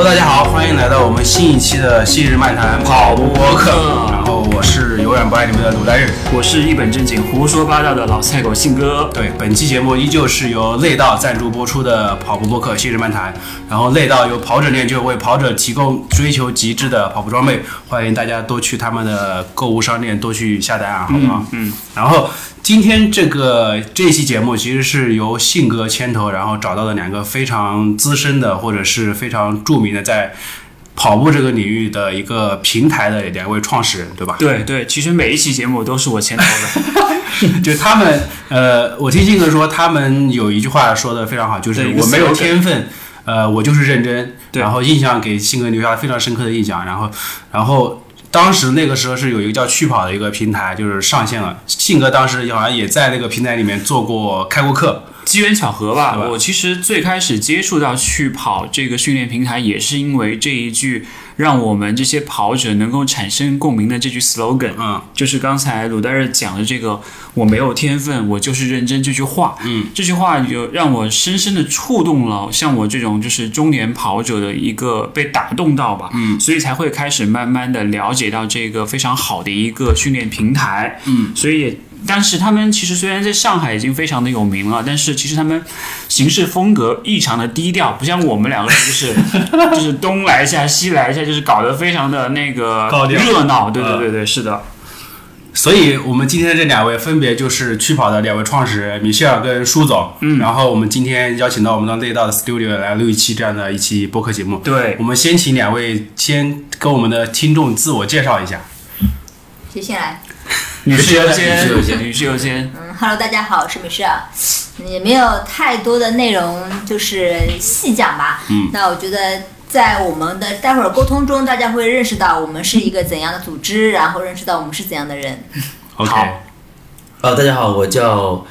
Hello，大家好，欢迎来到我们新一期的昔日漫谈跑步播客。然后我不爱你们的鲁大日，我是一本正经胡说八道的老菜狗信哥。对，本期节目依旧是由内道赞助播出的跑步播客新日漫谈。然后内道由跑者链就，为跑者提供追求极致的跑步装备，欢迎大家多去他们的购物商店多去下单啊，好不好？嗯。然后今天这个这期节目其实是由信哥牵头，然后找到的两个非常资深的或者是非常著名的在跑步这个领域的一个平台的两位创始人，对吧？对对，其实每一期节目都是我牵头的。就他们，呃，我听信哥说，他们有一句话说的非常好，就是我没有天分，呃，我就是认真。对然后印象给信哥留下了非常深刻的印象。然后，然后当时那个时候是有一个叫趣跑的一个平台，就是上线了。信哥当时好像也在那个平台里面做过开过课。机缘巧合吧，吧我其实最开始接触到去跑这个训练平台，也是因为这一句让我们这些跑者能够产生共鸣的这句 slogan，嗯，就是刚才鲁代日讲的这个“我没有天分，我就是认真”这句话。嗯，这句话有让我深深的触动了像我这种就是中年跑者的一个被打动到吧。嗯，所以才会开始慢慢的了解到这个非常好的一个训练平台。嗯，所以也。但是他们其实虽然在上海已经非常的有名了，但是其实他们行事风格异常的低调，不像我们两个人就是 就是东来一下西来一下，就是搞得非常的那个热闹。对对嗯对对，是的。所以我们今天这两位分别就是趣跑的两位创始人米歇尔跟舒总。嗯，然后我们今天邀请到我们的内道的 studio 来录一期这样的一期播客节目。对我们先请两位先跟我们的听众自我介绍一下。谁先来？女士优先，女士优先女士优先。嗯，Hello，大家好，我是女士啊。也没有太多的内容，就是细讲吧。嗯，那我觉得在我们的待会儿沟通中，大家会认识到我们是一个怎样的组织，然后认识到我们是怎样的人。OK，好呃，大家好，我叫，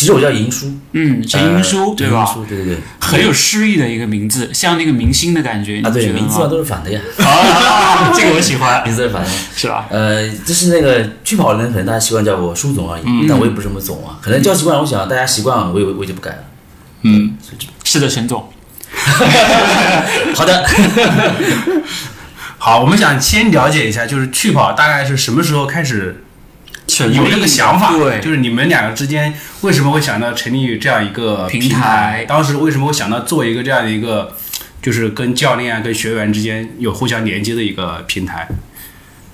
其实我叫银叔，嗯，陈银叔、呃对吧对对对，很有诗意的一个名字，像那个明星的感觉。啊对，名字嘛？都是反的呀，啊，这个我喜欢，名字是反的。是吧？呃，就是那个去跑的人，可能大家习惯叫我舒总而已，但我也不是什么总啊，可能叫习惯了，我想大家习惯了，我也我也就不改了。嗯，是的，陈总。好的，好，我们想先了解一下，就是去跑大概是什么时候开始有这个想法？对，就是你们两个之间为什么会想到成立这样一个平平台当时为什么会想到做一个这样的一个，就是跟教练啊、跟学员之间有互相连接的一个平台？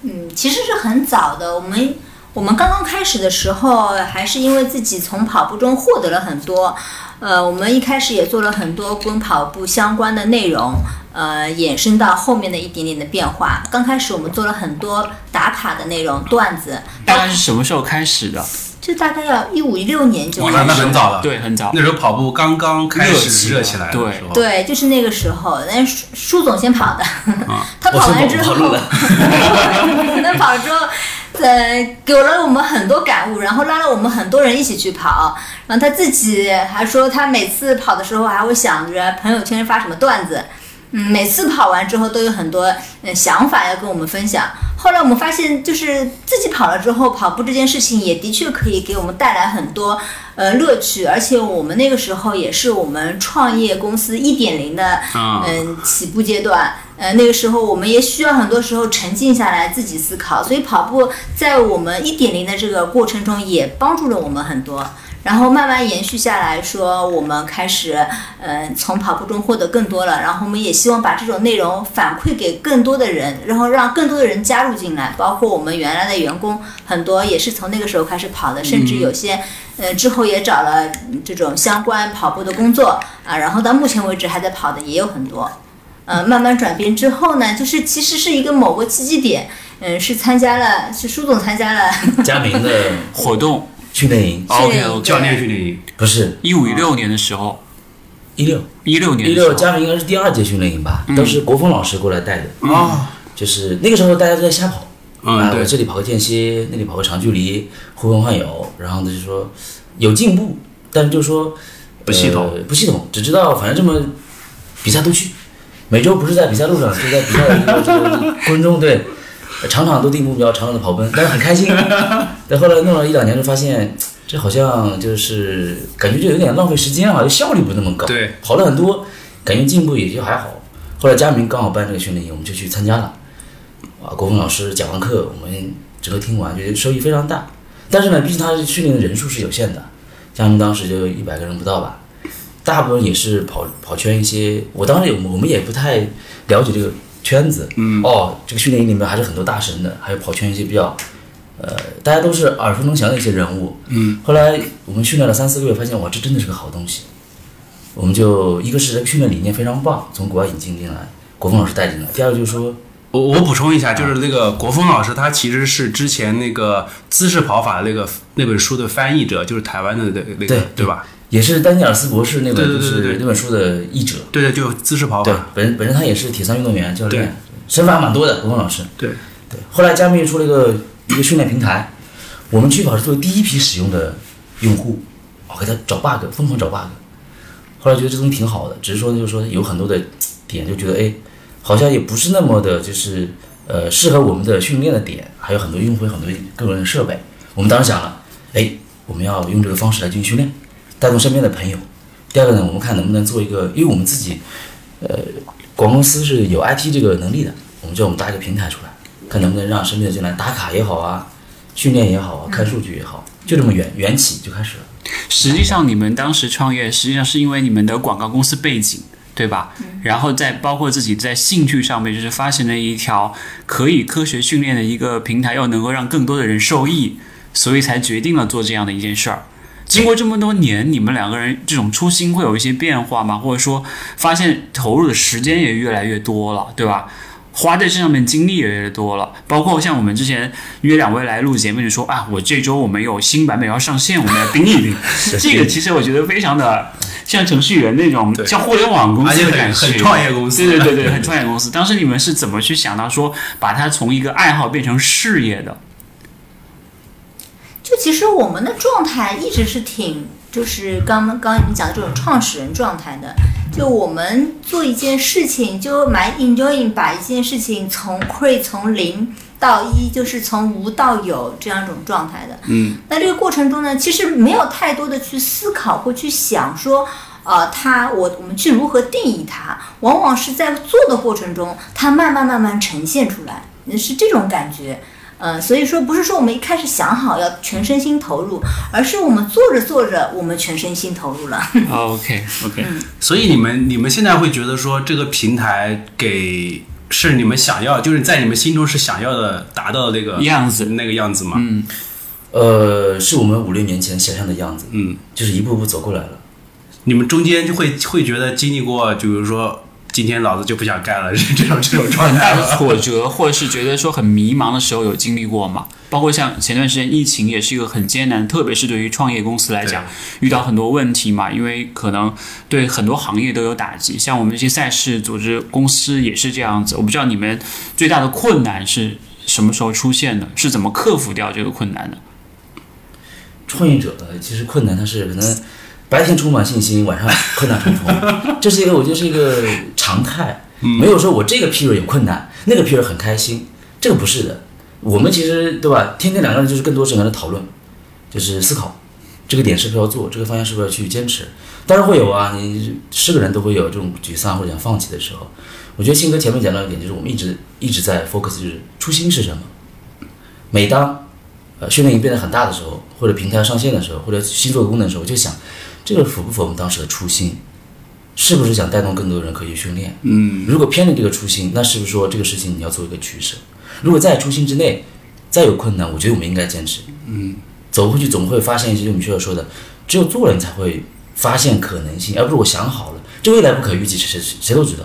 嗯，其实是很早的。我们我们刚刚开始的时候，还是因为自己从跑步中获得了很多。呃，我们一开始也做了很多跟跑步相关的内容，呃，衍生到后面的一点点的变化。刚开始我们做了很多打卡的内容、段子，大概是什么时候开始的？这大概要一五一六年就开始那很早了。，对，很早。那时候跑步刚刚开始热起来的对时候。对，就是那个时候，那舒舒总先跑的，他跑完之后他跑了之后，呃，给了我们很多感悟，然后拉了我们很多人一起去跑，然后他自己还说，他每次跑的时候还会想着朋友圈发什么段子，嗯，每次跑完之后都有很多嗯想法要跟我们分享。后来我们发现，就是自己跑了之后，跑步这件事情也的确可以给我们带来很多呃乐趣，而且我们那个时候也是我们创业公司一点零的啊嗯起步阶段。呃，那个时候我们也需要很多时候沉静下来自己思考，所以跑步在我们一点零的这个过程中也帮助了我们很多。然后慢慢延续下来说，我们开始，呃，从跑步中获得更多了。然后我们也希望把这种内容反馈给更多的人，然后让更多的人加入进来，包括我们原来的员工，很多也是从那个时候开始跑的，甚至有些，呃，之后也找了嗯这种相关跑步的工作啊。然后到目前为止还在跑的也有很多。呃，慢慢转变之后呢，就是其实是一个某个契机点，嗯、是参加了，是舒总参加了，佳明的 活动。训练营 OK OK，教练训练营。不是。一五一六年的时候，一六。一六年一的时候。六，佳明应该是第二届训练营吧，嗯。都是国风老师过来带的，哦，就是那个时候大家都在瞎跑。啊，嗯，对。我，这里跑个间歇，那里跑个长距离，呼朋唤友，然后呢就说有进步，但是就说不系统。呃不系统，只知道反正这么比赛都去，每周不是在比赛路上，就在比赛的这个过程中，对，场场都定目标，场场的跑奔，但是很开心。但后来弄了一两年，就发现这好像就是感觉就有点浪费时间啊，就效率不那么高。对，跑了很多，感觉进步也就还好。后来佳明刚好办这个训练营，我们就去参加了。啊，国峰老师讲完课，我们整个听完，觉得收益非常大。但是呢，毕竟他训练的人数是有限的，佳明当时就一百个人不到吧，大部分也是跑跑圈一些。我当时也我们也不太了解这个圈子，嗯，哦，这个训练营里面还是很多大神的，还有跑圈一些比较，呃，大家都是耳熟能详的一些人物，嗯。后来我们训练了三四个月，发现哇，这真的是个好东西。我们就一个是这个训练理念非常棒，从国外引进进来，国峰老师带进来。第二个就是说，我我补充一下，就是那个国峰老师，他其实是之前那个姿势跑法的那个那本书的翻译者，就是台湾的那那个对对吧？也是丹尼尔斯博士那本就对对对对对是那本书的译者。对对，就姿势跑对法。，本本身他也是铁三运动员教练，身份还蛮多的。国峰老师，对对。后来加密出了一个一个训练平台，我们去跑是作为第一批使用的用户，我给他找 bug，疯狂找 bug。后来觉得这东西挺好的，只是说就是说有很多的点，就觉得哎，好像也不是那么的，就是呃适合我们的训练的点，还有很多用户有很多个人的设备。我们当时想了，哎，我们要用这个方式来进行训练，带动身边的朋友。第二个呢，我们看能不能做一个，因为我们自己呃广告公司是有 IT 这个能力的，我们就我们搭一个平台出来，看能不能让身边的进来打卡也好啊，训练也好啊，看数据也好，就这么缘缘起就开始了。实际上，你们当时创业，实际上是因为你们的广告公司背景，对吧？然后再包括自己在兴趣上面，就是发现了一条可以科学训练的一个平台，又能够让更多的人受益，所以才决定了做这样的一件事儿。经过这么多年，你们两个人这种初心会有一些变化吗？或者说，发现投入的时间也越来越多了，对吧？花在这上面精力也越来越多了，包括像我们之前约两位来录节目，就说啊，我这周我们有新版本要上线，我们要盯一盯。这个其实我觉得非常的像程序员那种，对像互联网公司的感觉，很创业公司对对对对，很创业公司。当时你们是怎么去想到说把它从一个爱好变成事业的？就其实我们的状态一直是挺，就是刚刚刚你们讲的这种创始人状态的。就我们做一件事情，就蛮 enjoying 把一件事情从 create 从零到一，就是从无到有这样一种状态的。嗯，那这个过程中呢，其实没有太多的去思考或去想说，呃，它我我们去如何定义它，往往是在做的过程中，它慢慢慢慢呈现出来，是这种感觉。嗯，所以说不是说我们一开始想好要全身心投入，而是我们做着做着，我们全身心投入了。OK OK，所以你们你们现在会觉得说这个平台给是你们想要，就是在你们心中是想要的达到的那个样子那个样子吗？嗯，呃，是我们五六年前想象的样子，嗯，就是一步步走过来了。你们中间就会会觉得经历过，就比如说今天老子就不想干了，是 这种这种状态大的？挫折，或者是觉得说很迷茫的时候，有经历过吗？包括像前段时间疫情也是一个很艰难，特别是对于创业公司来讲，遇到很多问题嘛，因为可能对很多行业都有打击。像我们这些赛事组织公司也是这样子。我不知道你们最大的困难是什么时候出现的，是怎么克服掉这个困难的？创业者，其实困难它是可能白天充满信心，晚上困难重重，这是一个我觉得是一个常态，没有说我这个 period 有困难，那个 period 很开心，这个不是的。我们其实对吧？天天两个人就是更多是跟他讨论，就是思考这个点是不是要做，这个方向是不是要去坚持。当然会有啊，你是个人都会有这种沮丧或者想放弃的时候。我觉得新哥前面讲到一点，就是我们一直一直在 focus，就是初心是什么。每当呃训练营变得很大的时候，或者平台上线的时候，或者新做的功能的时候，我就想，这个符不符合我们当时的初心？是不是想带动更多人可以训练？嗯，如果偏离这个初心，那是不是说这个事情你要做一个取舍？如果在初心之内，再有困难，我觉得我们应该坚持。嗯，走回去总会发现一些，就你需要说的，只有做了你才会发现可能性，而不是我想好了，这未来不可预计，谁谁谁都知道。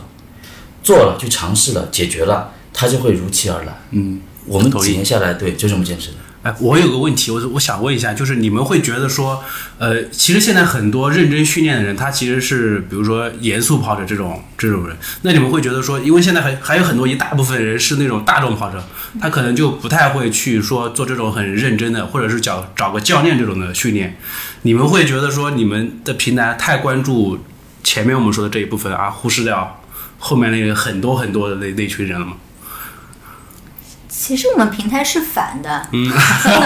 做了去尝试了，解决了，它就会如期而来。嗯，我们几年下来，对，就这么坚持的。哎，我有个问题，我我想问一下，就是你们会觉得说，呃，其实现在很多认真训练的人，他其实是比如说严肃跑者这种这种人，那你们会觉得说，因为现在还还有很多一大部分人是那种大众跑者，他可能就不太会去说做这种很认真的，或者是找找个教练这种的训练，你们会觉得说，你们的平台太关注前面我们说的这一部分，而忽视掉后面那个很多很多的那那群人了吗？其实我们平台是反的，嗯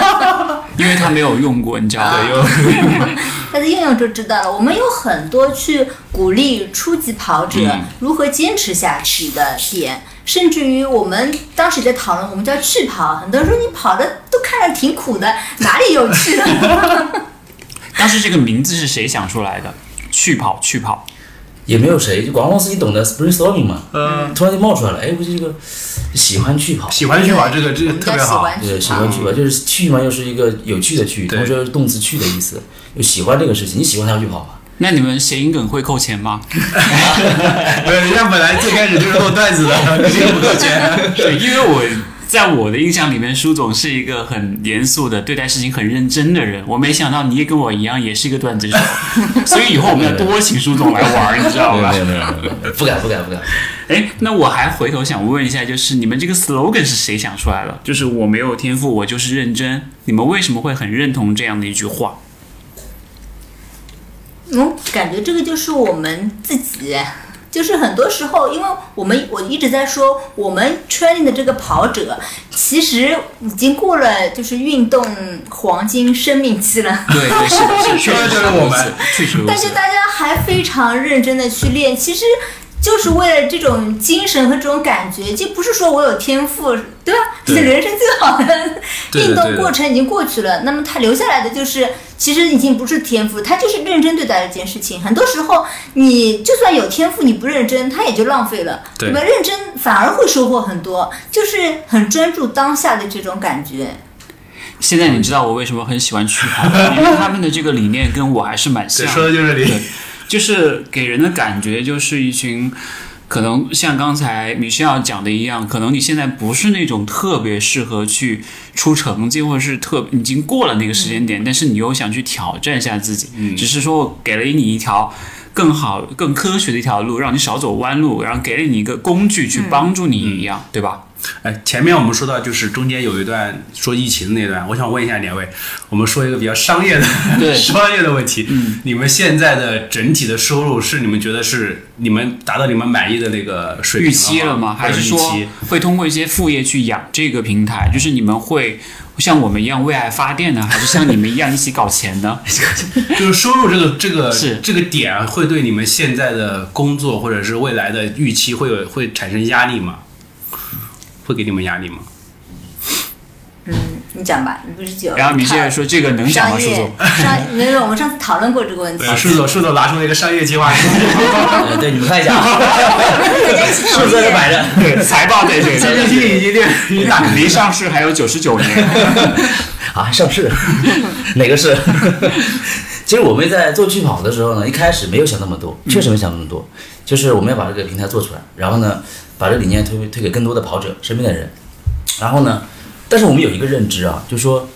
因为他没有用过，你知道吗？对，有大家用用就知道了。我们有很多去鼓励初级跑者嗯如何坚持下去的点，甚至于我们当时也在讨论，我们叫去跑，很多人说你跑的都看着挺苦的，哪里有趣？当时这个名字是谁想出来的？去跑去跑，也没有谁，就广告公司你懂得 brainstorming 嘛，嗯，突然就冒出来了，哎，我这个喜欢去跑，喜欢去跑这个这个特别好，对，喜欢。去跑，就是去嘛，又是一个有趣的去，对同时又是动词去的意思，又喜欢这个事情，你喜欢它就去跑嘛。那你们谐音梗会扣钱吗？没有人家本来最开始就是做段子的，这个不扣钱。对，因为我在我的印象里面，舒总是一个很严肃的、对待事情很认真的人。我没想到你也跟我一样，也是一个段子手，所以以后我们要多请舒总来玩儿，你知道吧不敢不敢不敢。哎，那我还回头想问一下，就是你们这个 slogan 是谁想出来的？就是我没有天赋，我就是认真。你们为什么会很认同这样的一句话？嗯，感觉这个就是我们自己，就是很多时候，因为我们我一直在说，我们 training 的这个跑者，其实已经过了就是运动黄金生命期了。对对，是的，是 确实是我们确实如此。但是大家还非常认真的去练，其实就是为了这种精神和这种感觉，就不是说我有天赋，对吧？对人生最好的运动过程已经过去了，那么他留下来的就是，其实已经不是天赋，他就是认真对待这件事情。很多时候，你就算有天赋，你不认真，他也就浪费了，对吧？认真反而会收获很多，就是很专注当下的这种感觉。现在你知道我为什么很喜欢去跑吗，因为他们的这个理念跟我还是蛮像。说的就是你。就是给人的感觉就是一群，可能像刚才米歇尔讲的一样，可能你现在不是那种特别适合去出成绩，或者是特已经过了那个时间点，但是你又想去挑战一下自己，只是说我给了你一条。更好、更科学的一条路，让你少走弯路，然后给了你一个工具去帮助你一样，对吧？哎，前面我们说到就是中间有一段说疫情的那段，我想问一下两位，我们说一个比较商业的对 商业的问题。嗯，你们现在的整体的收入是你们觉得是你们达到你们满意的那个水平预期了吗？还是说期？会通过一些副业去养这个平台？就是你们会像我们一样为爱发电呢，还是像你们一样一起搞钱呢？就是收入这个这个是这个点会对你们现在的工作或者是未来的预期会有会产生压力吗？会给你们压力吗？嗯你讲吧，你不是九然后米歇尔说：“这个能讲吗，商业舒总？商没有，我们上次讨论过这个问题。对，舒总舒总拿出了一个商业计划。呃，对，你们看一下，数字在这摆着。对，财报在这里，这个已经练已经打离上市还有九十九年。啊，上市，哪个是？其实我们在做去跑的时候呢，一开始没有想那么多，确实没想那么多，就是我们要把这个平台做出来，然后呢，把这理念推推给更多的跑者身边的人，然后呢，但是我们有一个认知啊，就说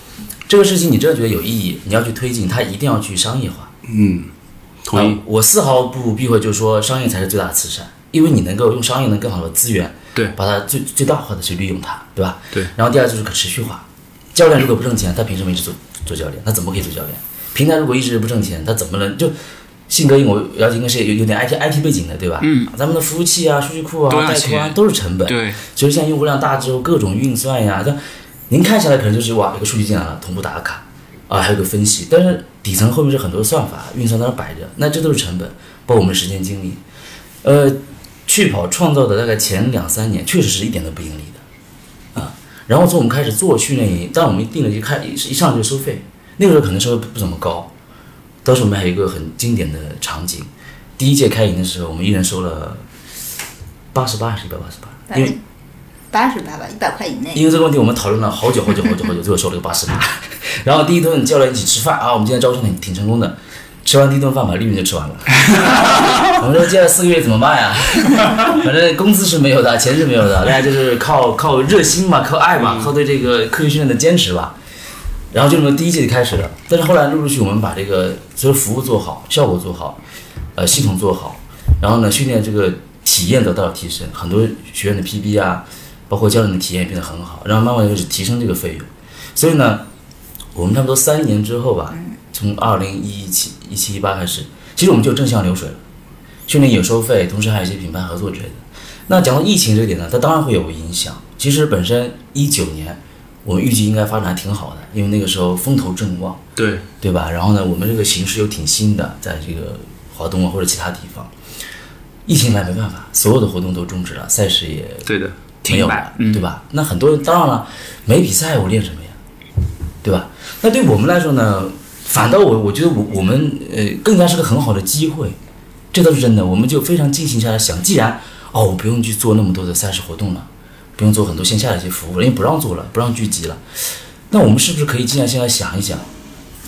这个事情你真的觉得有意义，你要去推进，它一定要去商业化。嗯，同意啊。我丝毫不避讳，就是说商业才是最大的慈善，因为你能够用商业能更好的资源，对把它最最大化的去利用它，对吧？对。然后第二就是可持续化，教练如果不挣钱，他凭什么一直做做教练？他怎么可以做教练？平台如果一直不挣钱，他怎么能就？信哥，因为我了解应该是有有点 IT IT 背景的，对吧？嗯。咱们的服务器啊、数据库啊、带宽钱都是成本。对，所以现在用户量大之后，各种运算呀，这您看下来可能就是哇，有个数据进来了，同步打卡，啊，还有个分析，但是底层后面是很多的算法运算在那摆着，那这都是成本，包括我们时间精力。呃，去跑创造的大概前两三年，确实是一点都不盈利的，啊，然后从我们开始做训练营，当我们定了一开一一上来就收费，那个时候可能收费不不怎么高，当时我们还有一个很经典的场景，第一届开营的时候，我们一人收了八十八还是一百八十八，因为八十八吧，一百块以内。因为这个问题，我们讨论了好久好久好久好久，最后收了个八十八。然后第一顿叫了一起吃饭啊，我们今天招生挺挺成功的，吃完第一顿饭把利润就吃完了。我们说接下来四个月怎么办呀？反正工资是没有的，钱是没有的，大家就是靠靠热心嘛，靠爱嘛，靠对这个科学训练的坚持吧。然后就这么第一季就开始了，但是后来陆陆续续我们把这个所有服务做好，效果做好，呃，系统做好，然后呢，训练这个体验得到了提升，很多学员的 PB 啊，包括教练的体验也变得很好，然后慢慢的就是提升这个费用。所以呢，我们差不多三年之后吧，从二零一七、一七、一八开始，其实我们就正向流水了，训练有收费，同时还有一些品牌合作之类的。那讲到疫情这个点呢，它当然会有影响。其实本身一九年我们预计应该发展还挺好的，因为那个时候风头正旺，对，对吧？然后呢，我们这个形势又挺新的，在这个华东啊或者其他地方，疫情来没办法，所有的活动都终止了，赛事也对的，没有了停摆，嗯对吧？那很多人当然了，没比赛我练什么呀，对吧？那对我们来说呢，反倒我我觉得我我们呃更加是个很好的机会，这倒是真的。我们就非常静心下来想，既然哦我不用去做那么多的赛事活动了，不用做很多线下的一些服务了，因为不让做了，不让聚集了，那我们是不是可以静下心来想一想，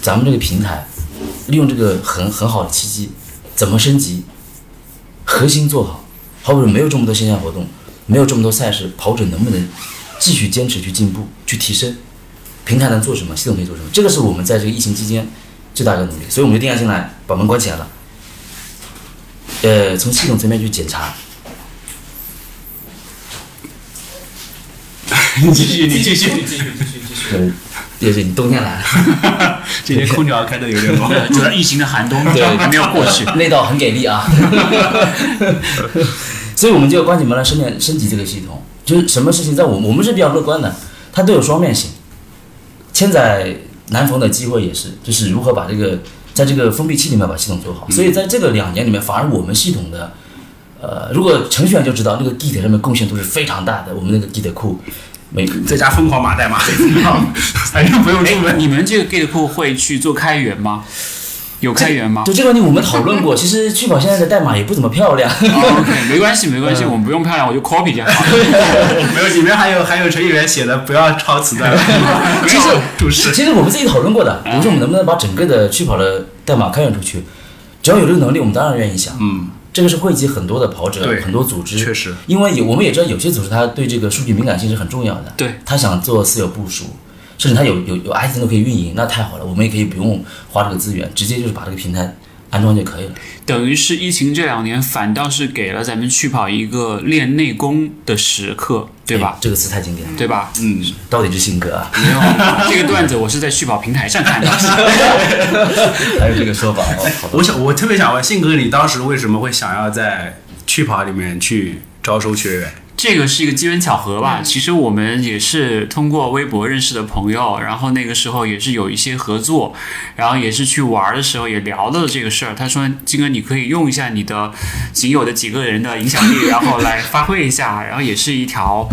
咱们这个平台利用这个很很好的契机，怎么升级，核心做好，好比说没有这么多线下活动。没有这么多赛事，跑者能不能继续坚持去进步、去提升？平台能做什么？系统可以做什么？这个是我们在这个疫情期间最大的努力，所以我们就定下心来，把门关起来了。呃，从系统层面去检查，你 继续，你继续，继续，继续，继续。对，对对，你冬天来了，今天空调开的有点猛。主要疫情的寒冬还没有过去。那道很给力啊。所以我们就要关起门来升级升级这个系统，就是什么事情在我我们是比较乐观的，它都有双面性。千载难逢的机会也是，就是如何把这个在这个封闭期里面把系统做好。所以在这个两年里面，反而我们系统的，呃，如果程序员就知道那个 Git 上面贡献度是非常大的，我们那个 Git 库每在家疯狂码代码，反正不用出门。你们这个 Git 库会去做开源吗？有开源吗？就这个问题我们讨论过，其实趣跑现在的代码也不怎么漂亮。哦 OK，没关系，没关系，我们不用漂亮，我就 copy 就好了。没有，里面还有还有程序员写的，不要抄词的。其实注释。其实我们自己讨论过的，比如说我们能不能把整个的趣跑的代码开源出去，只要有这个能力，我们当然愿意想。嗯，这个是汇集很多的跑者对，很多组织，确实，因为有我们也知道有些组织它对这个数据敏感性是很重要的，对，他想做私有部署，甚至他有有有 IT 都可以运营，那太好了，我们也可以不用花这个资源，直接就是把这个平台安装就可以了。等于是疫情这两年，反倒是给了咱们趣跑一个练内功的时刻，对吧哎？这个词太经典了，对吧？嗯，到底是性格啊，没有这个段子，我是在趣跑平台上看到的。还有这个说法哦。好的我想，我特别想问性格，你当时为什么会想要在趣跑里面去招收学员？这个是一个机缘巧合吧。其实我们也是通过微博认识的朋友，然后那个时候也是有一些合作，然后也是去玩的时候也聊到了这个事儿。他说：“金哥，你可以用一下你的仅有的几个人的影响力，然后来发挥一下，然后也是一条。”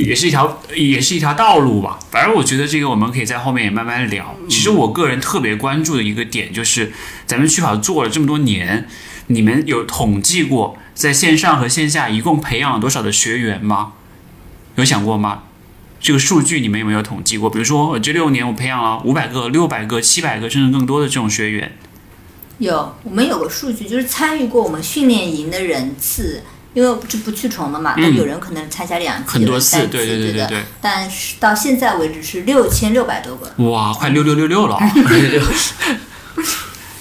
也是一条，也是一条道路吧。反正我觉得这个我们可以在后面也慢慢聊。其实我个人特别关注的一个点就是，咱们趣跑做了这么多年，你们有统计过在线上和线下一共培养了多少的学员吗？有想过吗？这个数据你们有没有统计过？比如说，我这六年我培养了五百个、六百个、七百个，甚至更多的这种学员。有，我们有个数据，就是参与过我们训练营的人次，因为这不去重了嘛，嗯但有人可能参加两次，很多次对对对对对对但是到现在为止是六千六百多个。哇，快六六六六了啊！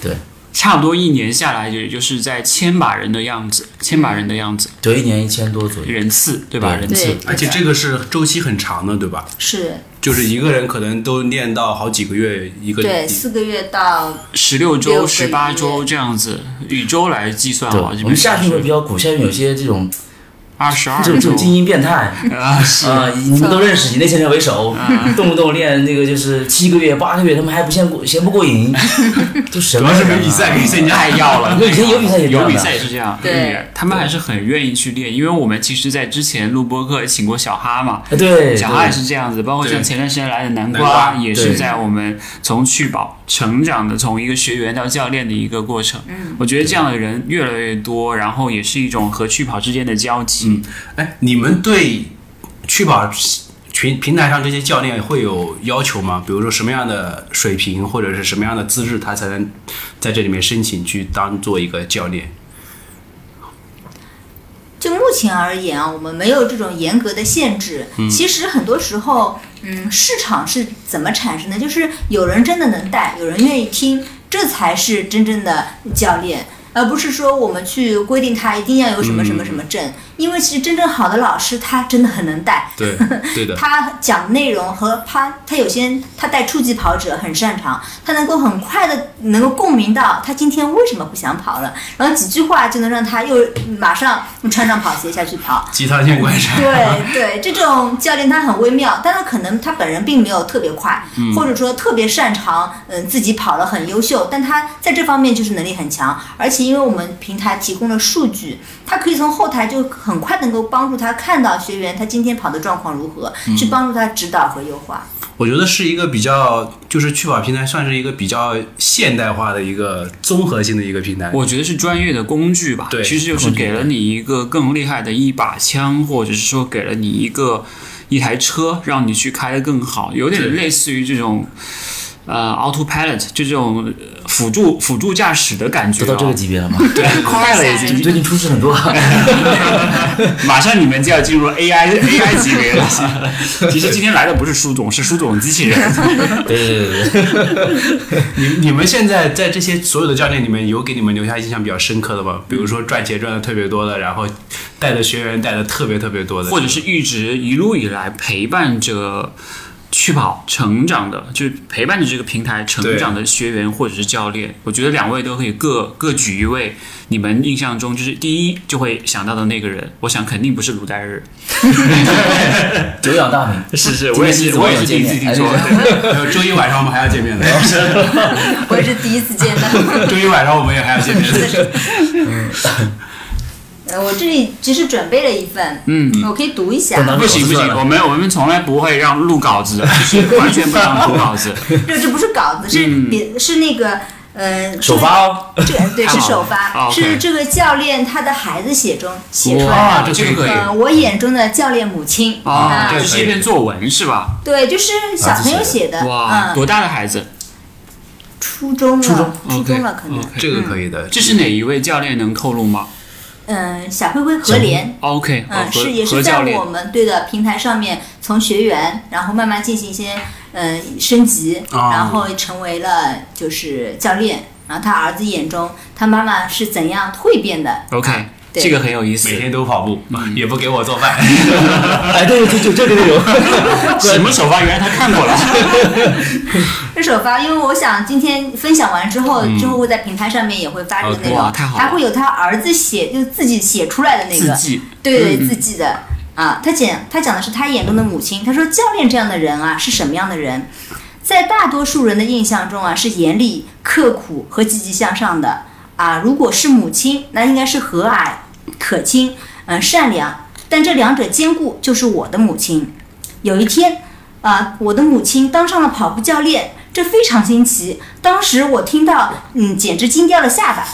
对，差不多一年下来，也就是在千把人的样子，千把人的样子，对，一年一千多左右。人次对吧？对人次对，而且这个是周期很长的，对吧？是就是一个人可能都练到好几个月一个。对，四个月到十六周、十八周这样子，以周来计算对，啊，基我们夏训会比较苦，夏训有些这种二十二周这种这种精英变态，啊，是。啊，你们都认识，以那些人为首，动不动练那个就是七个月、八个月，他们还不嫌过嫌不过瘾，都什主要是没比赛可以参加。太要了。以前有比赛有比赛。也是这样，对。嗯他们还是很愿意去练，因为我们其实，在之前录播课请过小哈嘛，啊对，小哈也是这样子，包括像前段时间来的南南瓜，也是在我们从趣宝成长的，从一个学员到教练的一个过程。嗯，我觉得这样的人越来越多，然后也是一种和去跑之间的交集。哎，你们对趣跑群平台上这些教练会有要求吗？比如说什么样的水平或者是什么样的资质，他才能在这里面申请去当做一个教练？就目前而言啊，我们没有这种严格的限制。其实很多时候，嗯，市场是怎么产生的？就是有人真的能带，有人愿意听，这才是真正的教练。呃而不是说我们去规定他一定要有什么什么什么证，因为其实真正好的老师他真的很能带，对 对的，他讲内容和他他有些他带初级跑者很擅长，他能够很快的能够共鸣到他今天为什么不想跑了，然后几句话就能让他又马上穿上跑鞋下去跑。其他见关山。对对，这种教练他很微妙，但他可能他本人并没有特别快，或者说特别擅长，嗯，自己跑得很优秀，但他在这方面就是能力很强，而且因为我们平台提供了数据，他可以从后台就很快能够帮助他看到学员他今天跑的状况如何，去帮助他指导和优化。我觉得是一个比较，就是趣跑平台算是一个比较现代化的一个综合性的一个平台。我觉得是专业的工具吧，对其实就是给了你一个更厉害的一把枪，或者是说给了你一个一台车，让你去开得更好，有点类似于这种。呃，autopilot 就这种呃辅助辅助驾驶的感觉、啊，都到这个级别了吗？对，快了已经，最近出事很多。马上你们就要进入 AI AI 级别了。其实今天来的不是舒总，是舒总机器人。对对对对，你你们现在在这些所有的教练里面，有给你们留下印象比较深刻的吗？比如说赚钱赚的特别多的，然后带的学员带的特别特别多的，或者是一直一路以来陪伴着趣跑成长的，就是陪伴着这个平台成长的学员或者是教练，我觉得两位都可以各各举一位，你们印象中就是第一就会想到的那个人，我想肯定不是鲁代日，久仰大名。是是，我也是我也是第一次听说，周一晚上我们还要见面的，我也是第一次见到。周一晚上我们也还要见面的。呃，我这里其实准备了一份，嗯，我可以读一下不。行不行，我们我们从来不会让录稿子，就是完全不让录稿子。这这不是稿子，是嗯别是那个呃首发哦，这个对 是首发，是这个教练他的孩子写中写出来，的。这个可以呃，我眼中的教练母亲啊，这是一篇作文是吧？对，就是小朋友写的，哇，嗯，多大的孩子？初中了，初中初中了可能，这个可以的，这是哪一位教练能透露吗嗯，小灰灰和联，？OK，嗯，是也是在我们对的平台上面，从学员，然后慢慢进行一些嗯升级，哦然后成为了就是教练。然后他儿子眼中，他妈妈是怎样蜕变的？OK，对这个很有意思每。天都跑步，也不给我做饭。哎，对对对，这个有。什么首发？原来他看过了。这首发，因为我想今天分享完之后，之后会在平台上面也会发这个内容，还会有他儿子写就自己写出来的那个字迹，对对，自己的啊。他讲他讲的是他眼中的母亲。他说，教练这样的人啊，是什么样的人？在大多数人的印象中啊，是严厉、刻苦和积极向上的啊。如果是母亲，那应该是和蔼、可亲，嗯、善良。但这两者兼顾，就是我的母亲。有一天，啊，我的母亲当上了跑步教练，这非常新奇。当时我听到，嗯，简直惊掉了下巴。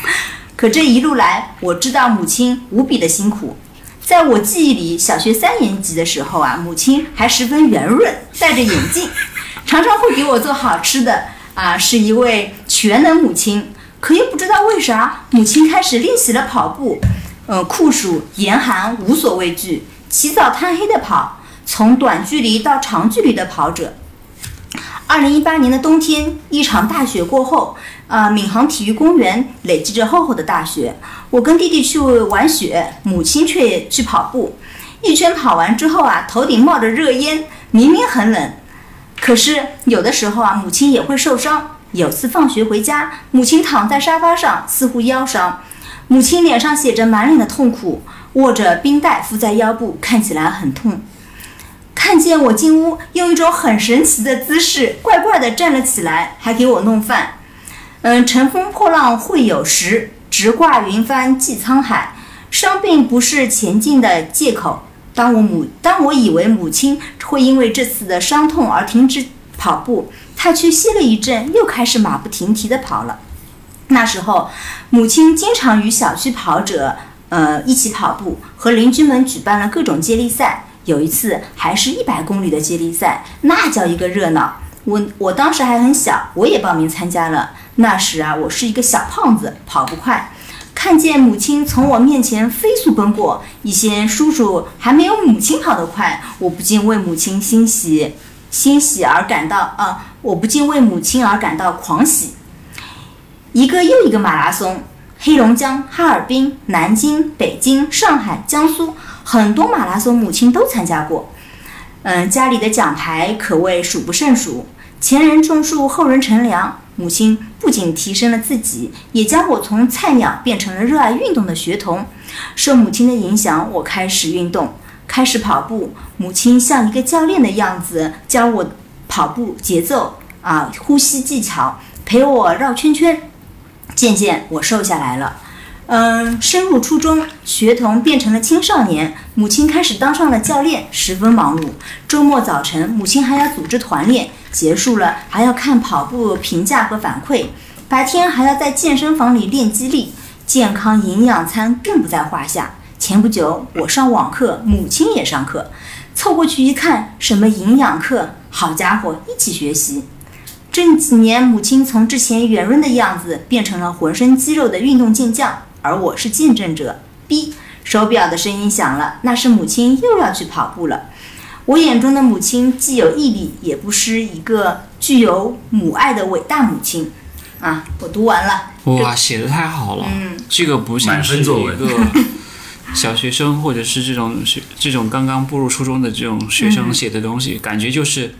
可这一路来，我知道母亲无比的辛苦。在我记忆里，小学三年级的时候啊，母亲还十分圆润，戴着眼镜，常常会给我做好吃的啊，是一位全能母亲。可又不知道为啥，母亲开始练习了跑步，呃，酷暑严寒无所畏惧，起早贪黑的跑，从短距离到长距离的跑者。二零一八年的冬天，一场大雪过后，啊、闵行体育公园累积着厚厚的大雪。我跟弟弟去玩雪，母亲却去跑步。一圈跑完之后啊，头顶冒着热烟，明明很冷，可是有的时候啊，母亲也会受伤。有次放学回家，母亲躺在沙发上，似乎腰伤。母亲脸上写着满脸的痛苦，握着冰袋敷在腰部，看起来很痛。看见我进屋，用一种很神奇的姿势，怪怪地站了起来，还给我弄饭。嗯，乘风破浪会有时，直挂云帆济沧海。伤病不是前进的借口。当我母，当我以为母亲会因为这次的伤痛而停止跑步，他却歇了一阵，又开始马不停蹄地跑了。那时候，母亲经常与小区跑者呃一起跑步，和邻居们举办了各种接力赛。有一次还是一百公里的接力赛，那叫一个热闹。我我当时还很小，我也报名参加了。那时啊，我是一个小胖子，跑不快。看见母亲从我面前飞速奔过，一些叔叔还没有母亲跑得快，我不禁为母亲欣喜，欣喜而感到啊、我不禁为母亲而感到狂喜。一个又一个马拉松，黑龙江、哈尔滨、南京、北京、上海、江苏，很多马拉松母亲都参加过。嗯，家里的奖牌可谓数不胜数。前人种树，后人乘凉。母亲不仅提升了自己，也将我从菜鸟变成了热爱运动的学童。受母亲的影响，我开始运动，开始跑步。母亲像一个教练的样子，教我跑步节奏啊，呼吸技巧，陪我绕圈圈。渐渐，我瘦下来了。嗯，升入初中，学童变成了青少年，母亲开始当上了教练，十分忙碌。周末早晨，母亲还要组织团练，结束了还要看跑步评价和反馈，白天还要在健身房里练肌力，健康营养餐更不在话下。前不久我上网课，母亲也上课，凑过去一看，什么营养课，好家伙，一起学习。这几年，母亲从之前圆润的样子变成了浑身肌肉的运动健将。而我是见证者。B 手表的声音响了，那是母亲又要去跑步了。我眼中的母亲既有毅力，也不失一个具有母爱的伟大母亲。啊，我读完了。哇，写的太好了。嗯，这个不像是一分作文个小学生或者是这种学这种刚刚步入初中的这种学生写的东西，感觉就是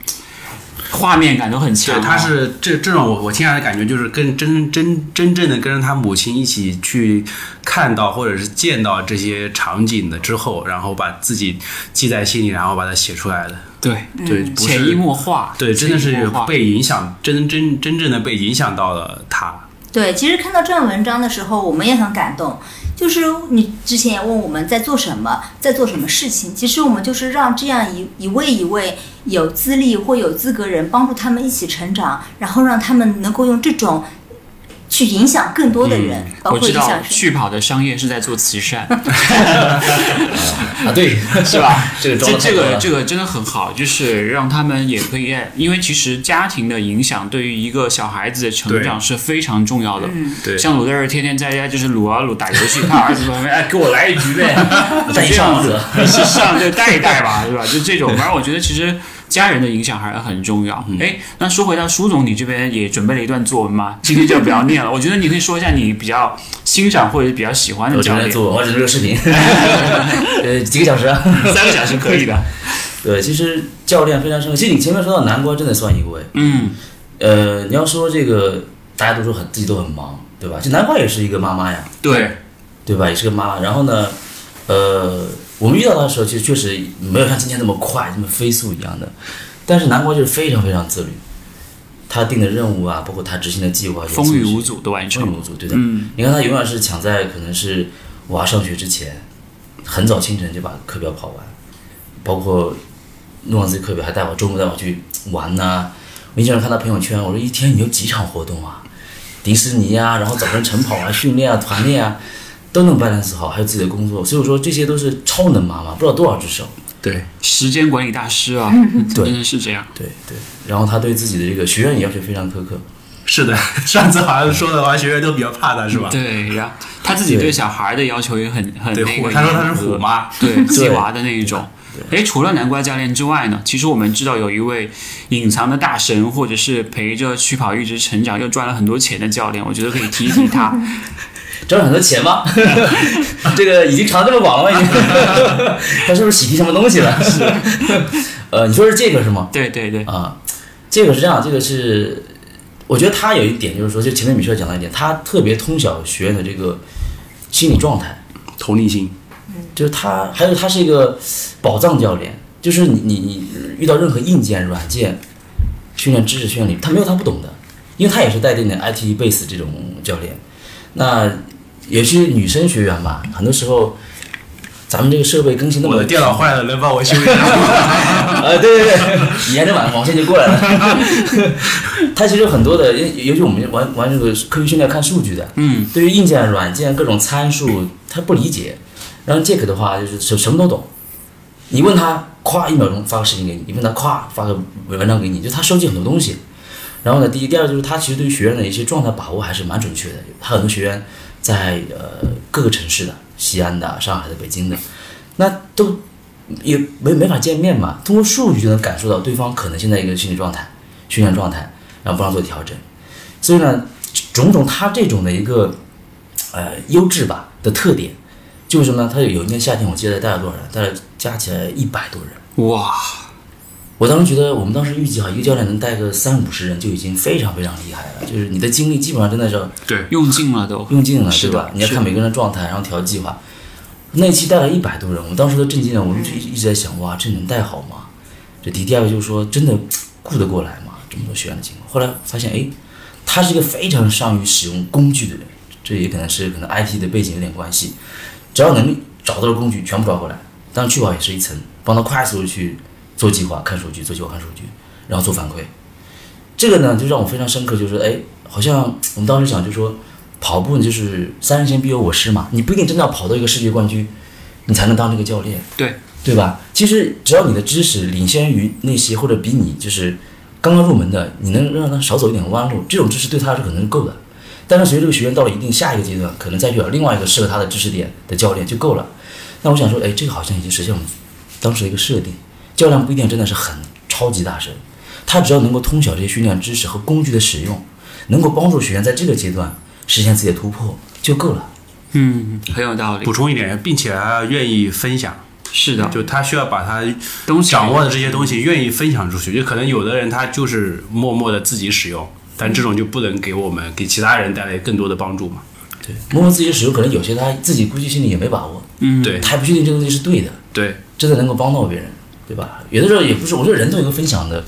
画面感都很强、对，啊。他是这这种我我听下来感觉就是跟真真真正的跟着他母亲一起去看到或者是见到这些场景的之后，然后把自己记在心里，然后把它写出来的。对对，不潜移默化，对，真的是被影响，真真真正的被影响到了他。对，其实看到这篇文章的时候，我们也很感动。就是你之前也问我们在做什么，在做什么事情，其实我们就是让这样一一位一位有资历或有资格人帮助他们一起成长，然后让他们能够用这种去影响更多的人，包我知道括去跑的商业是在做慈善，啊，对，是吧？这个这个这个真的很好，就是让他们也可以，因为其实家庭的影响对于一个小孩子的成长是非常重要的。对，像鲁德尔天天在家就是撸啊撸打游戏，他儿子说：“哎，给我来一局呗，这样子上就带一带吧，是吧？就这种，反正我觉得其实家人的影响还是很重要。哎，那说回到舒总，你这边也准备了一段作文吗？今天就不要念了，我觉得你可以说一下你比较欣赏或者比较喜欢的我教练，正在做，我只是个视频，呃，几个小时啊。三个小时可以的。对，其实教练非常深刻。其实你前面说到南瓜，真的算一位。嗯，呃，你要说这个，大家都说很自己都很忙，对吧？就南瓜也是一个妈妈呀，对，对吧？也是个妈。然后呢，呃，我们遇到他的时候，其实确实没有像今天那么快，那么飞速一样的。但是南瓜就是非常非常自律，他定的任务啊，包括他执行的计划，风雨无阻的完成。风雨无阻，对的。嗯，你看他永远是抢在可能是娃上学之前，很早清晨就把课表跑完，包括弄完自己课表，还带我周末带我去玩呐、我经常看他朋友圈，我说一天你有几场活动啊？迪士尼啊，然后早晨晨跑啊、训练啊、团练啊，都能 balance 好，还有自己的工作，所以我说这些都是超能妈妈，不知道多少只手。对，时间管理大师啊，对真的是这样。对对，然后他对自己的这个学员也要求非常苛刻。是的，上次好像说的话，学员都比较怕他，是吧？对，然后他自己对小孩的要求也很很，那个他说他是虎妈，对 鸡娃的那一种。诶，除了南瓜教练之外呢，其实我们知道有一位隐藏的大神，或者是陪着曲跑一直成长又赚了很多钱的教练，我觉得可以提一提他。挣了很多钱吗？这个已经尝这么广了吗？已经，他是不是喜提什么东西了？是，呃，你说是这个是吗？对对对，啊，这个是这样，这个是，我觉得他有一点就是说，就前面米帅讲了一点，他特别通晓学员的这个心理状态，同理心，就是他，还有他是一个宝藏教练，就是你你你遇到任何硬件、软件训练知识、训练里，他没有他不懂的，因为他也是带点点 IT base 这种教练。那有些女生学员吧，很多时候咱们这个设备更新那么我的电脑坏了，能帮我修一下吗？啊，对对对，沿着网网线就过来了。它其实很多的，尤尤其我们玩玩这个科学训练看数据的，嗯，对于硬件、软件各种参数，他不理解。然后 Jack 的话就是什什么都懂，你问他，咵一秒钟发个视频给你；你问他，咵发个文章给你，就他收集很多东西。然后呢，第一、第二就是他其实对于学员的一些状态把握还是蛮准确的。他很多学员在呃各个城市的，西安的、上海的、北京的，那都也没没法见面嘛，通过数据就能感受到对方可能现在一个心理状态、训练状态，然后帮他做调整。所以呢，种种他这种的一个呃优质吧的特点，就为什么呢？他有一年夏天，我记得带了多少人？带了加起来一百多人。哇，我当时觉得，我们当时预计哈，一个教练能带个三五十人就已经非常非常厉害了。就是你的精力基本上真的是对，用尽了都。用尽了，对吧？你要看每个人的状态，然后调计划。那一期带了一百多人，我们当时都震惊了，我们就一一直在想，哇，这能带好吗？这第第二个就是说，真的顾得过来吗？这么多学员的情况，后来发现，哎，他是一个非常善于使用工具的人，这也可能是可能 IT 的背景有点关系。只要能找到了工具，全部抓过来。当然，确保也是一层，帮他快速的去做计划、看数据、做计划、看数据，然后做反馈。这个呢，就让我非常深刻，就是哎，好像我们当时想，就是说，跑步就是三人行必有我师嘛，你不一定真的要跑到一个世界冠军，你才能当这个教练，对，对吧？其实只要你的知识领先于那些或者比你就是刚刚入门的，你能让他少走一点弯路，这种知识对他是可能够的。但是随着这个学员到了一定下一个阶段，可能再去找另外一个适合他的知识点的教练就够了。那我想说，哎，这个好像已经实现我们当时的一个设定，教练不一定真的是很超级大神，他只要能够通晓这些训练知识和工具的使用，能够帮助学员在这个阶段实现自己的突破就够了。嗯，很有道理补。充一点，并且还要愿意分享，是的，就他需要把他东西掌握的这些东西愿意分享出去。就可能有的人他就是默默的自己使用，但这种就不能给我们给其他人带来更多的帮助嘛。对，默默自己使用，可能有些他自己估计心里也没把握，嗯，对他还不确定这个东西是对的，对，真的能够帮到别人，对吧？有的时候也不是，我觉得人都有个分享的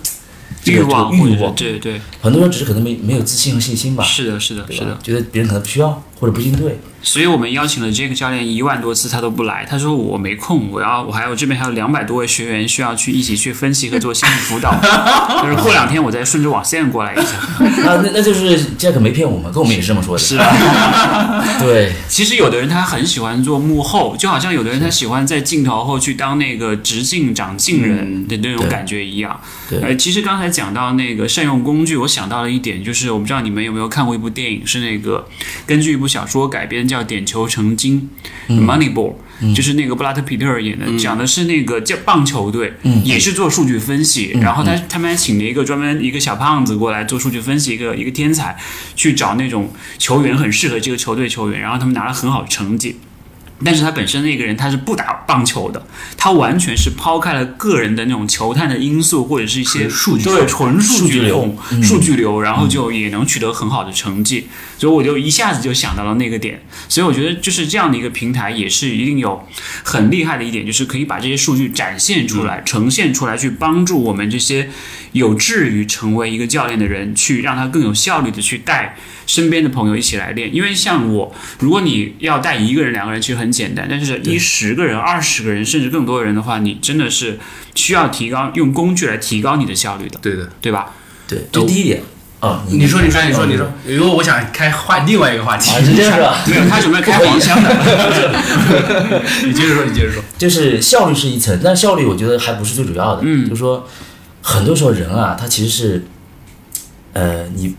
这个欲望欲望，对对，很多人只是可能没没有自信和信心吧，是的，是的，是的。觉得别人可能不需要或者不进队，所以我们邀请了这个教练一万多次，他都不来。他说我没空，我要我还有这边还有两百多位学员需要去一起去分析和做心理辅导。就是过两天我再顺着网线过来一下。那那那就是杰克没骗我们，跟我们也是这么说的，是吧？对，其实有的人他很喜欢做幕后，就好像有的人他喜欢在镜头后去当那个直径长镜人的那种感觉一样。对呃，其实刚才讲到那个善用工具，我想到了一点，就是我不知道你们有没有看过一部电影，是那个根据一部小说改编，叫《点球成金》（Moneyball）。就是那个布拉德皮特演的，讲的是那个叫棒球队，也是做数据分析，然后他他们还请了一个专门一个小胖子过来做数据分析，一个一个天才，去找那种球员很适合这个球队球员，然后他们拿了很好的成绩。但是他本身那个人他是不打棒球的，他完全是抛开了个人的那种球探的因素或者是一些数据对纯数数据流、数据流，然后就也能取得很好的成绩。所以我就一下子就想到了那个点。所以我觉得就是这样的一个平台也是一定有很厉害的一点，就是可以把这些数据展现出来、呈现出来，去帮助我们这些有志于成为一个教练的人，去让他更有效率的去带身边的朋友一起来练。因为像我，如果你要带一个人、两个人，其实很简单，但是一十个人、二十个人，甚至更多的人的话，你真的是需要提高用工具来提高你的效率的，对的。对吧？对，这第一点啊，你说，你说，你说，你说，如果我想开话另外一个话题啊，，是这样是吧？没有，他准备开黄腔的。你接着说，你接着说。就是效率是一层，但效率我觉得还不是最主要的。嗯就是说，很多时候人啊，他其实是，呃，你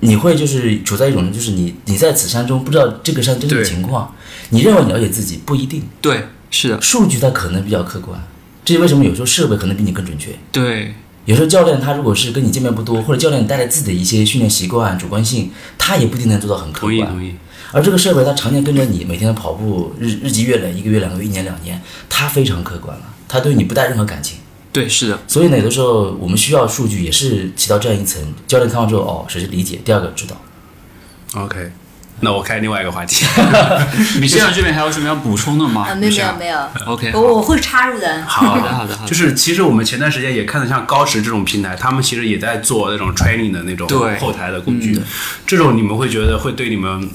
你会就是处在一种，就是你你在此山中不知道这个山真正的情况，你认为你了解自己不一定，对，是的，数据它可能比较客观，这是为什么有时候设备可能比你更准确。对，有时候教练他如果是跟你见面不多，或者教练带来自己的一些训练习惯、主观性，他也不一定能做到很客同意，观。同意。而这个设备它常年跟着你，每天的跑步日日积月累，一个月、两个月、一年、两年，他非常客观了，它对你不带任何感情。对，是的，所以呢，有的时候我们需要数据，也是起到这样一层。教练看完之后，哦，首先理解，第二个知道。OK，那我开另外一个话题。米歇尔这边还有什么要补充的吗？啊，没有没有没有，OK，我我会插入的。好的好的好的就是其实我们前段时间也看到像高驰这种平台，他们其实也在做那种 training 的那种对后台的工具。这种你们会觉得会对你们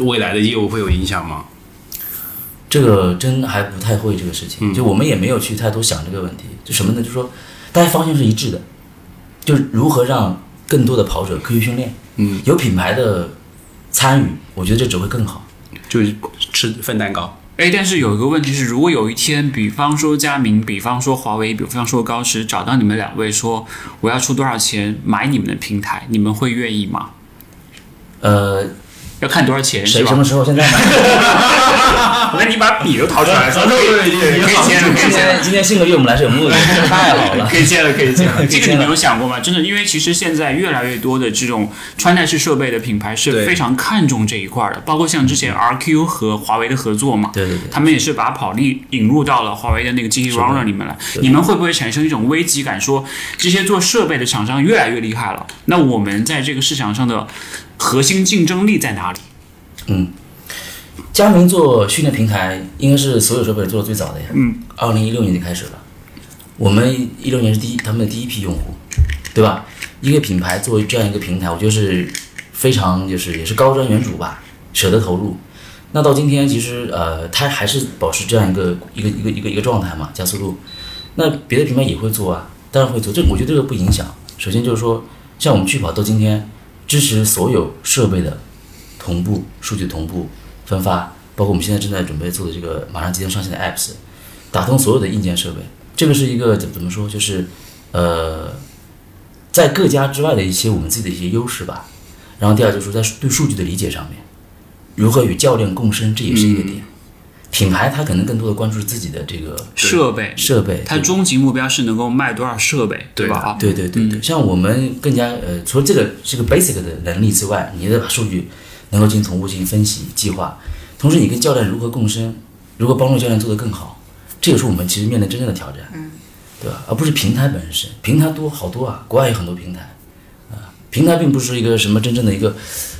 未来的业务会有影响吗？这个真还不太会这个事情，就我们也没有去太多想这个问题。就什么呢？就是说大家方向是一致的，就是如何让更多的跑者科学训练，嗯，有品牌的参与，我觉得这只会更好。就是吃份蛋糕。哎，但是有一个问题是，如果有一天，比方说佳明，比方说华为，比方说高驰，找到你们两位说我要出多少钱买你们的平台，你们会愿意吗？呃，要看多少钱谁什么？时候？现在买？我看你把笔都掏出来了，说 可以对对对可以签了，可以签了今天。今天信哥对我们来说有目的，太好了。可以签了，可以签了。这个你没有想过吗？真的，因为其实现在越来越多的这种穿戴式设备的品牌是非常看重这一块儿的，包括像之前 RQ 和华为的合作嘛，对对对，他们也是把跑力引入到了华为的那个 GT Runner 里面来。你们会不会产生一种危机感，说这些做设备的厂商越来越厉害了，那我们在这个市场上的核心竞争力在哪里？嗯佳明做训练平台应该是所有设备做的最早的呀。嗯，二零一六年就开始了，我们一六年是第一他们的第一批用户，对吧？一个品牌作为这样一个平台，我觉得是非常就是也是高瞻远瞩吧，舍得投入。那到今天，其实呃，它还是保持这样一个一个一个一个一个状态嘛，加速度。那别的品牌也会做啊，当然会做，这我觉得这个不影响。首先就是说，像我们趣跑到今天支持所有设备的同步数据同步分发，包括我们现在正在准备做的这个马上即将上线的 apps，打通所有的硬件设备，这个是一个怎怎么说，就是呃，在各家之外的一些我们自己的一些优势吧。然后第二就是说在对数据的理解上面，如何与教练共生，这也是一个点。品牌它可能更多的关注自己的这个设备，设备，它终极目标是能够卖多少设备，对吧？啊，对对对对，像我们更加呃，除了这个是个 basic 的能力之外，你得把数据能够进行同步进行分析计划，同时你跟教练如何共生，如何帮助教练做得更好，这也是我们其实面对真正的挑战，嗯，对吧？而不是平台本身，平台多好多啊，国外有很多平台，啊，平台并不是一个什么真正的一个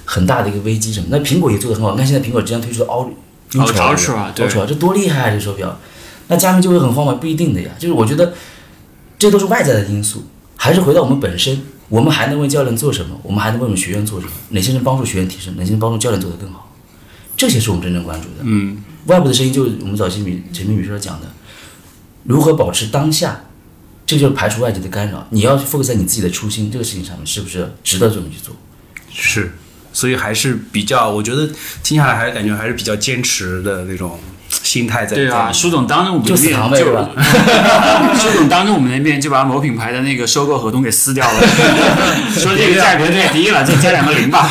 很大的一个危机什么，那苹果也做得很好，你看现在苹果即将推出的 Ultra Ultra，对 Ultra 这多厉害啊！这手表，那佳明就会很慌吗？不一定的呀，就是我觉得这都是外在的因素，还是回到我们本身，我们还能为教练做什么？我们还能为我们学员做什么？哪些人帮助学员提升？哪些人帮助教练做得更好？这些是我们真正关注的。嗯，外部的声音就是我们早期米前面米说讲的，如何保持当下，这就是排除外界的干扰。你要去 focus 在你自己的初心这个事情上面，是不是值得这么去做？是，所以还是比较，我觉得听下来还是感觉还是比较坚持的那种心态在。对啊，在舒总当着我们的面 舒总当着我们的面就把某品牌的那个收购合同给撕掉了，说这个价格太低了，再加两个零吧。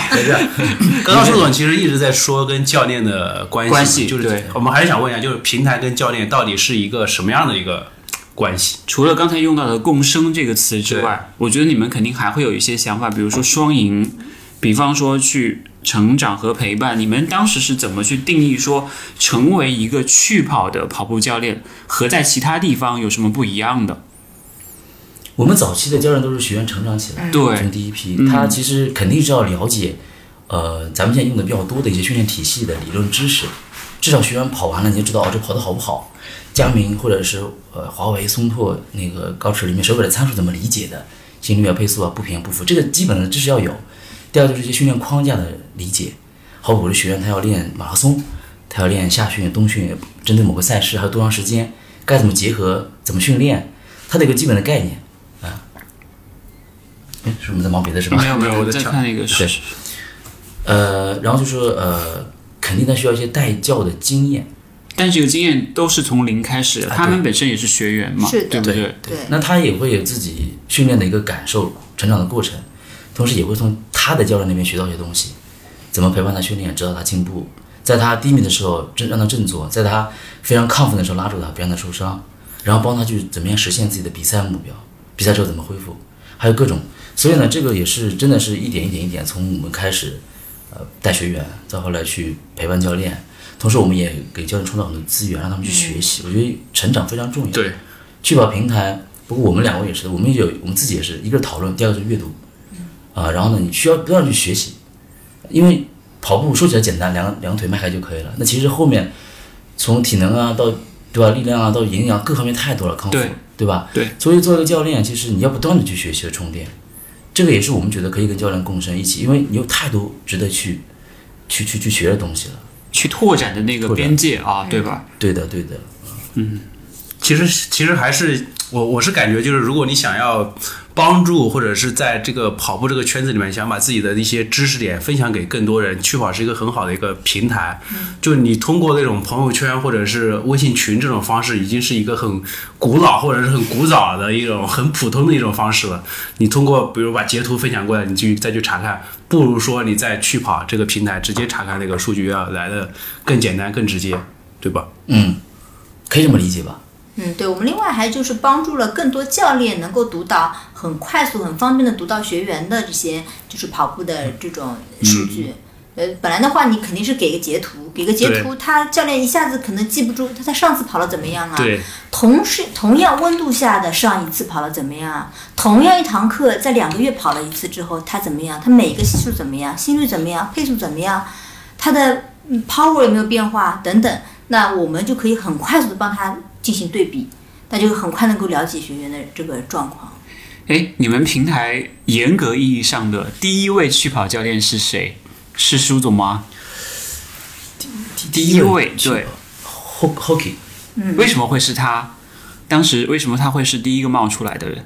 刚刚舒总其实一直在说跟教练的关系，关系就是对我们还是想问一下，就是平台跟教练到底是一个什么样的一个关系？除了刚才用到的“共生”这个词之外，我觉得你们肯定还会有一些想法，比如说双赢，比方说去成长和陪伴。你们当时是怎么去定义说成为一个去跑的跑步教练和在其他地方有什么不一样的？我们早期的教练都是学员成长起来，对从第一批，嗯他其实肯定是要了解，呃，咱们现在用的比较多的一些训练体系的理论知识，至少学员跑完了，你就知道哦，这跑的好不好。佳明或者是呃华为、松拓那个高驰里面手表的参数怎么理解的，心率啊、配速啊、步频啊、步幅，这个基本的知识要有。第二就是一些训练框架的理解，好比我的学员他要练马拉松，他要练夏训、冬训，针对某个赛事还有多长时间，该怎么结合，怎么训练，他的一个基本的概念啊。哎，是我们在忙别的是吧？没有没有，我在看那个是呃，然后就说呃，肯定他需要一些带教的经验。但这个经验都是从零开始他们本身也是学员嘛，对不对？对那他也会有自己训练的一个感受、成长的过程，同时也会从他的教练那边学到一些东西，怎么陪伴他训练，指导他进步，在他低迷的时候振让他振作，在他非常亢奋的时候拉住他，别让他受伤，然后帮他去怎么样实现自己的比赛目标，比赛之后怎么恢复，还有各种，所以呢，这个也是真的是一点一点一点从我们开始，呃，带学员，再后来去陪伴教练。同时，我们也给教练创造很多资源，让他们去学习。我觉得成长非常重要。对，确保平台，不过我们两位也是，我们也有我们自己也是，一个是讨论，第二个是阅读，啊，然后呢，你需要不断去学习，因为跑步说起来简单，两两腿迈开就可以了，那其实后面从体能啊到对吧，力量啊到营养各方面太多了，康复对对吧？对。所以作为一个教练，其实你要不断的去学习和充电，这个也是我们觉得可以跟教练共生一起，因为你有太多值得去去去去学的东西了。去拓展的那个边界啊，对吧？对的，对的。嗯其实其实还是我我是感觉就是，如果你想要帮助或者是在这个跑步这个圈子里面，想把自己的一些知识点分享给更多人，趣跑是一个很好的一个平台。就你通过那种朋友圈或者是微信群这种方式，已经是一个很古老或者是很古早的一种很普通的一种方式了。你通过比如把截图分享过来，你去再去查看，不如说你在趣跑这个平台直接查看那个数据要来的更简单更直接。对吧？嗯，可以这么理解吧？嗯，对，我们另外还就是帮助了更多教练能够读到很快速、很方便的读到学员的这些就是跑步的这种数据。呃，本来的话你肯定是给个截图，给个截图，他教练一下子可能记不住他他上次跑了怎么样啊？对，同是同样温度下的上一次跑了怎么样啊？同样一堂课在两个月跑了一次之后他怎么样？他每个系数怎么样？心率怎么样？配速怎么样？他的嗯 power 有没有变化等等？那我们就可以很快速的帮他进行对比，那就很快能够了解学员的这个状况。哎，你们平台严格意义上的第一位去跑教练是谁？是舒总吗？第一位对 Ho Hockey，嗯为什么会是他？当时为什么他会是第一个冒出来的人？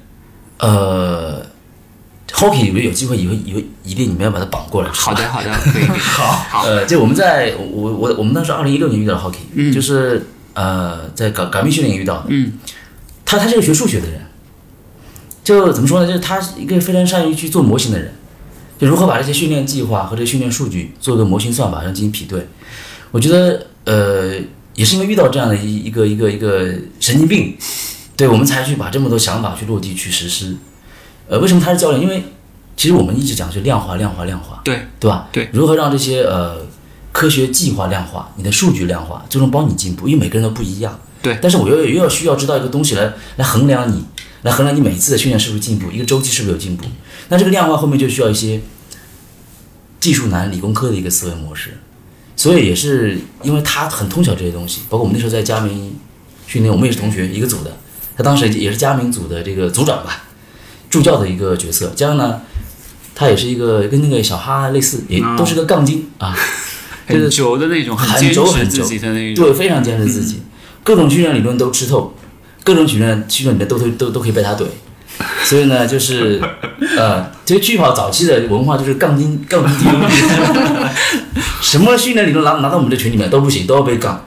呃，Hockey 有没有机会，以为以为一定你们要把他绑过来。好的，好的，可以。好，好。呃，就我们在我我我们当时二零一六年遇到了 Hockey，、嗯就是呃在港港密训练营遇到的。嗯，他他是个学数学的人，就怎么说呢？就是他是一个非常善于去做模型的人，就如何把这些训练计划和这些训练数据做个模型算法上进行匹对。我觉得呃也是因为遇到这样的一一个一个一个神经病，对我们才去把这么多想法去落地去实施。呃，为什么他是教练？因为其实我们一直讲是量化、量化、量化，对对吧？对，如何让这些呃科学计划量化，你的数据量化，最终帮你进步，因为每个人都不一样。对但是我又又要需要知道一个东西来来衡量你，来衡量你每一次的训练是不是进步，一个周期是不是有进步。那这个量化后面就需要一些技术男、理工科的一个思维模式。所以也是因为他很通晓这些东西，包括我们那时候在佳明训练，我们也是同学一个组的，他当时也是佳明组的这个组长吧，助教的一个角色。加上呢，他也是一个跟那个小哈类似，也都是个杠精啊，就很是轴的那种，很很轴己的那种。对，非常坚持自己，各种训练理论都吃透，各种训练训练理论都都都都可以被他怼。所以呢，就是呃，其实巨跑早期的文化就是杠精杠精 什么训练理论拿拿到我们这群里面都不行，都要被杠。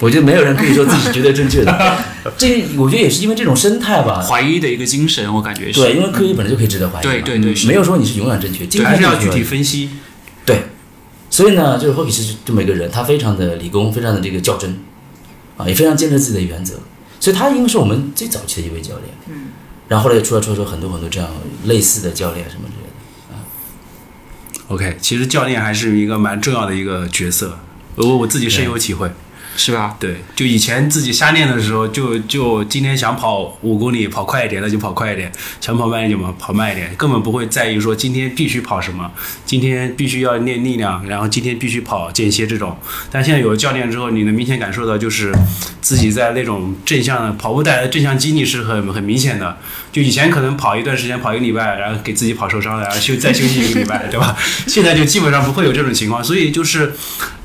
我觉得没有人可以说自己是绝对正确的，这我觉得也是因为这种生态吧。怀疑的一个精神，我感觉是。对，因为科学本来就可以值得怀疑嘛。对对对没有说你是永远正确，今对，还是要具体分析。对，所以呢，就是 Hockey 是这么一个人，他非常的理工，非常的这个较真，啊，也非常坚持自己的原则，所以他应该是我们最早期的一位教练。嗯，然后后来也出来出来出很多很多这样类似的教练什么之类的。啊 OK，其实教练还是一个蛮重要的一个角色，我我自己深有体会。是吧？对，就以前自己瞎练的时候，就就今天想跑五公里跑快一点，那就跑快一点；想跑慢一点嘛，跑慢一点，根本不会在意说今天必须跑什么，今天必须要练力量，然后今天必须跑间歇这种。但现在有了教练之后，你能明显感受到，就是自己在那种正向的跑步带来的正向激励是很很明显的。就以前可能跑一段时间，跑一个礼拜，然后给自己跑受伤了，然后休再休息一个礼拜，对吧？现在就基本上不会有这种情况。所以就是，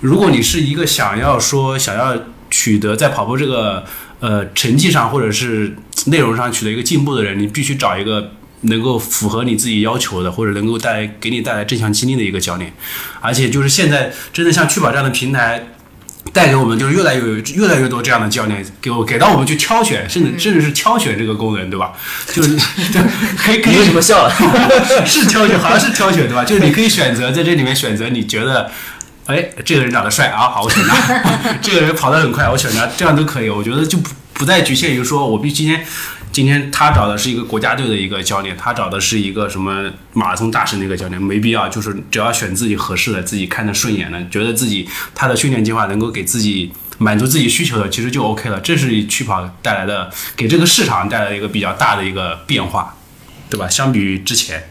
如果你是一个想要说想要取得在跑步这个呃成绩上或者是内容上取得一个进步的人，你必须找一个能够符合你自己要求的，或者能够带来给你带来正向激励的一个教练。而且就是现在真的像趣跑这样的平台。带给我们就是越来越越来越多这样的教练，给我给到我们去挑选，甚至甚至是挑选这个功能，对吧？就是对，可以可以你为什么笑了？是挑选，好像是挑选对吧？就是你可以选择在这里面选择你觉得，哎，这个人长得帅啊，好，我选他；这个人跑得很快，我选他，这样都可以。我觉得就不不再局限于说我必须今天。今天他找的是一个国家队的一个教练，他找的是一个什么马拉松大神的一个教练，没必要，就是只要选自己合适的、自己看着顺眼的，觉得自己他的训练计划能够给自己满足自己需求的，其实就 OK 了。这是去跑带来的，给这个市场带来一个比较大的一个变化，对吧？相比于之前，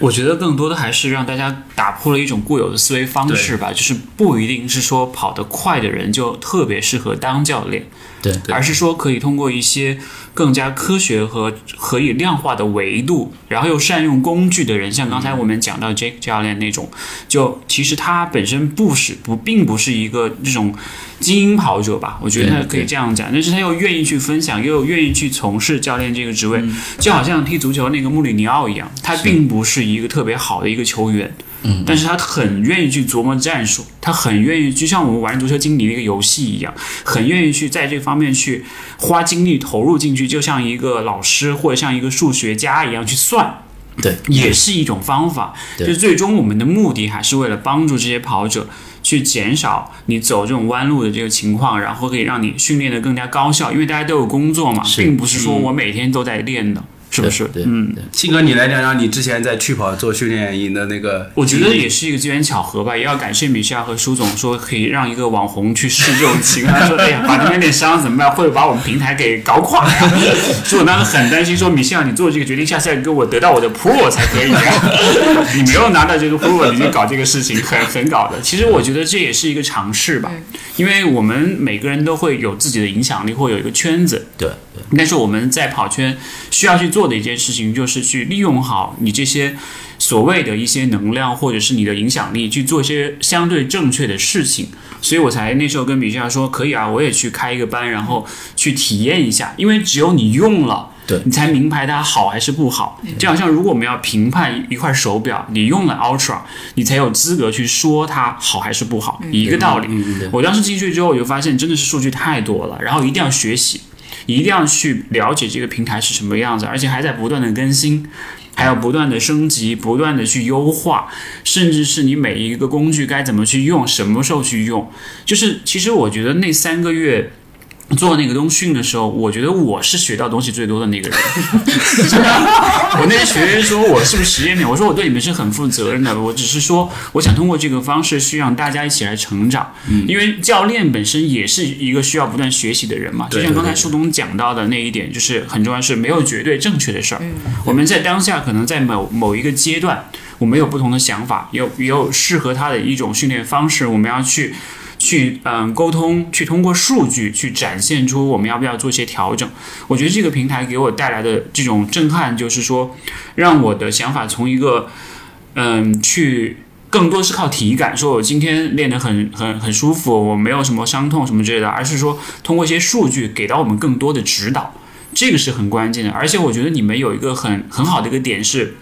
我觉得更多的还是让大家打破了一种固有的思维方式吧，就是不一定是说跑得快的人就特别适合当教练，对，而是说可以通过一些更加科学和可以量化的维度，然后又善用工具的人，像刚才我们讲到 Jake 教练那种，就其实他本身不是不并不是一个这种精英跑者吧，我觉得他可以这样讲，但是他又愿意去分享，又愿意去从事教练这个职位，就好像踢足球那个穆里尼奥一样，他并不是一个特别好的一个球员，嗯，但是他很愿意去琢磨战术，他很愿意，就像我们玩足球经理那个游戏一样，很愿意去在这方面去花精力投入进去，就像一个老师或者像一个数学家一样去算。对，也是一种方法，对。就最终我们的目的还是为了帮助这些跑者去减少你走这种弯路的这个情况，然后可以让你训练的更加高效，因为大家都有工作嘛，并不是说我每天都在练的，是不是？对，嗯。对信哥，你来聊聊你之前在趣跑做训练营的那个，我觉得也是一个机缘巧合吧，也要感谢米夏和舒总说可以让一个网红去试这种情，他说哎呀，把那边练伤怎么办？会不会把我们平台给搞垮呀？所以我当时很担心，说米夏你做这个决定，下次要给我得到我的 Pro 才可以呀。你没有拿到这个 Pro，你就搞这个事情，很很搞的。其实我觉得这也是一个尝试吧，因为我们每个人都会有自己的影响力，或有一个圈子，对对，但是我们在跑圈需要去做的一件事情，就是去利用好你这些所谓的一些能量，或者是你的影响力，去做一些相对正确的事情。所以我才那时候跟米夏说，可以啊，我也去开一个班，然后去体验一下，因为只有你用了。对你才明白它好还是不好。就好像如果我们要评判一块手表，你用了 Ultra，你才有资格去说它好还是不好，一个道理。我当时进去之后，我就发现真的是数据太多了，然后一定要学习。一定要去了解这个平台是什么样子，而且还在不断的更新，还要不断的升级，不断的去优化，甚至是你每一个工具该怎么去用，什么时候去用。就是其实我觉得那三个月。做那个东训的时候，我觉得我是学到东西最多的那个人。我那些学员说我是不是实验品，我说我对你们是很负责任的，我只是说我想通过这个方式去让大家一起来成长。因为教练本身也是一个需要不断学习的人嘛，就像刚才树东讲到的那一点，就是很重要，是没有绝对正确的事儿。我们在当下可能在某某一个阶段，我们有不同的想法，有也有适合他的一种训练方式，我们要去。去嗯沟通，去通过数据去展现出我们要不要做一些调整。我觉得这个平台给我带来的这种震撼，就是说，让我的想法从一个嗯去更多是靠体感，说我今天练得很很很舒服，我没有什么伤痛什么之类的，而是说通过一些数据给到我们更多的指导，这个是很关键的。而且我觉得你们有一个很很好的一个点是，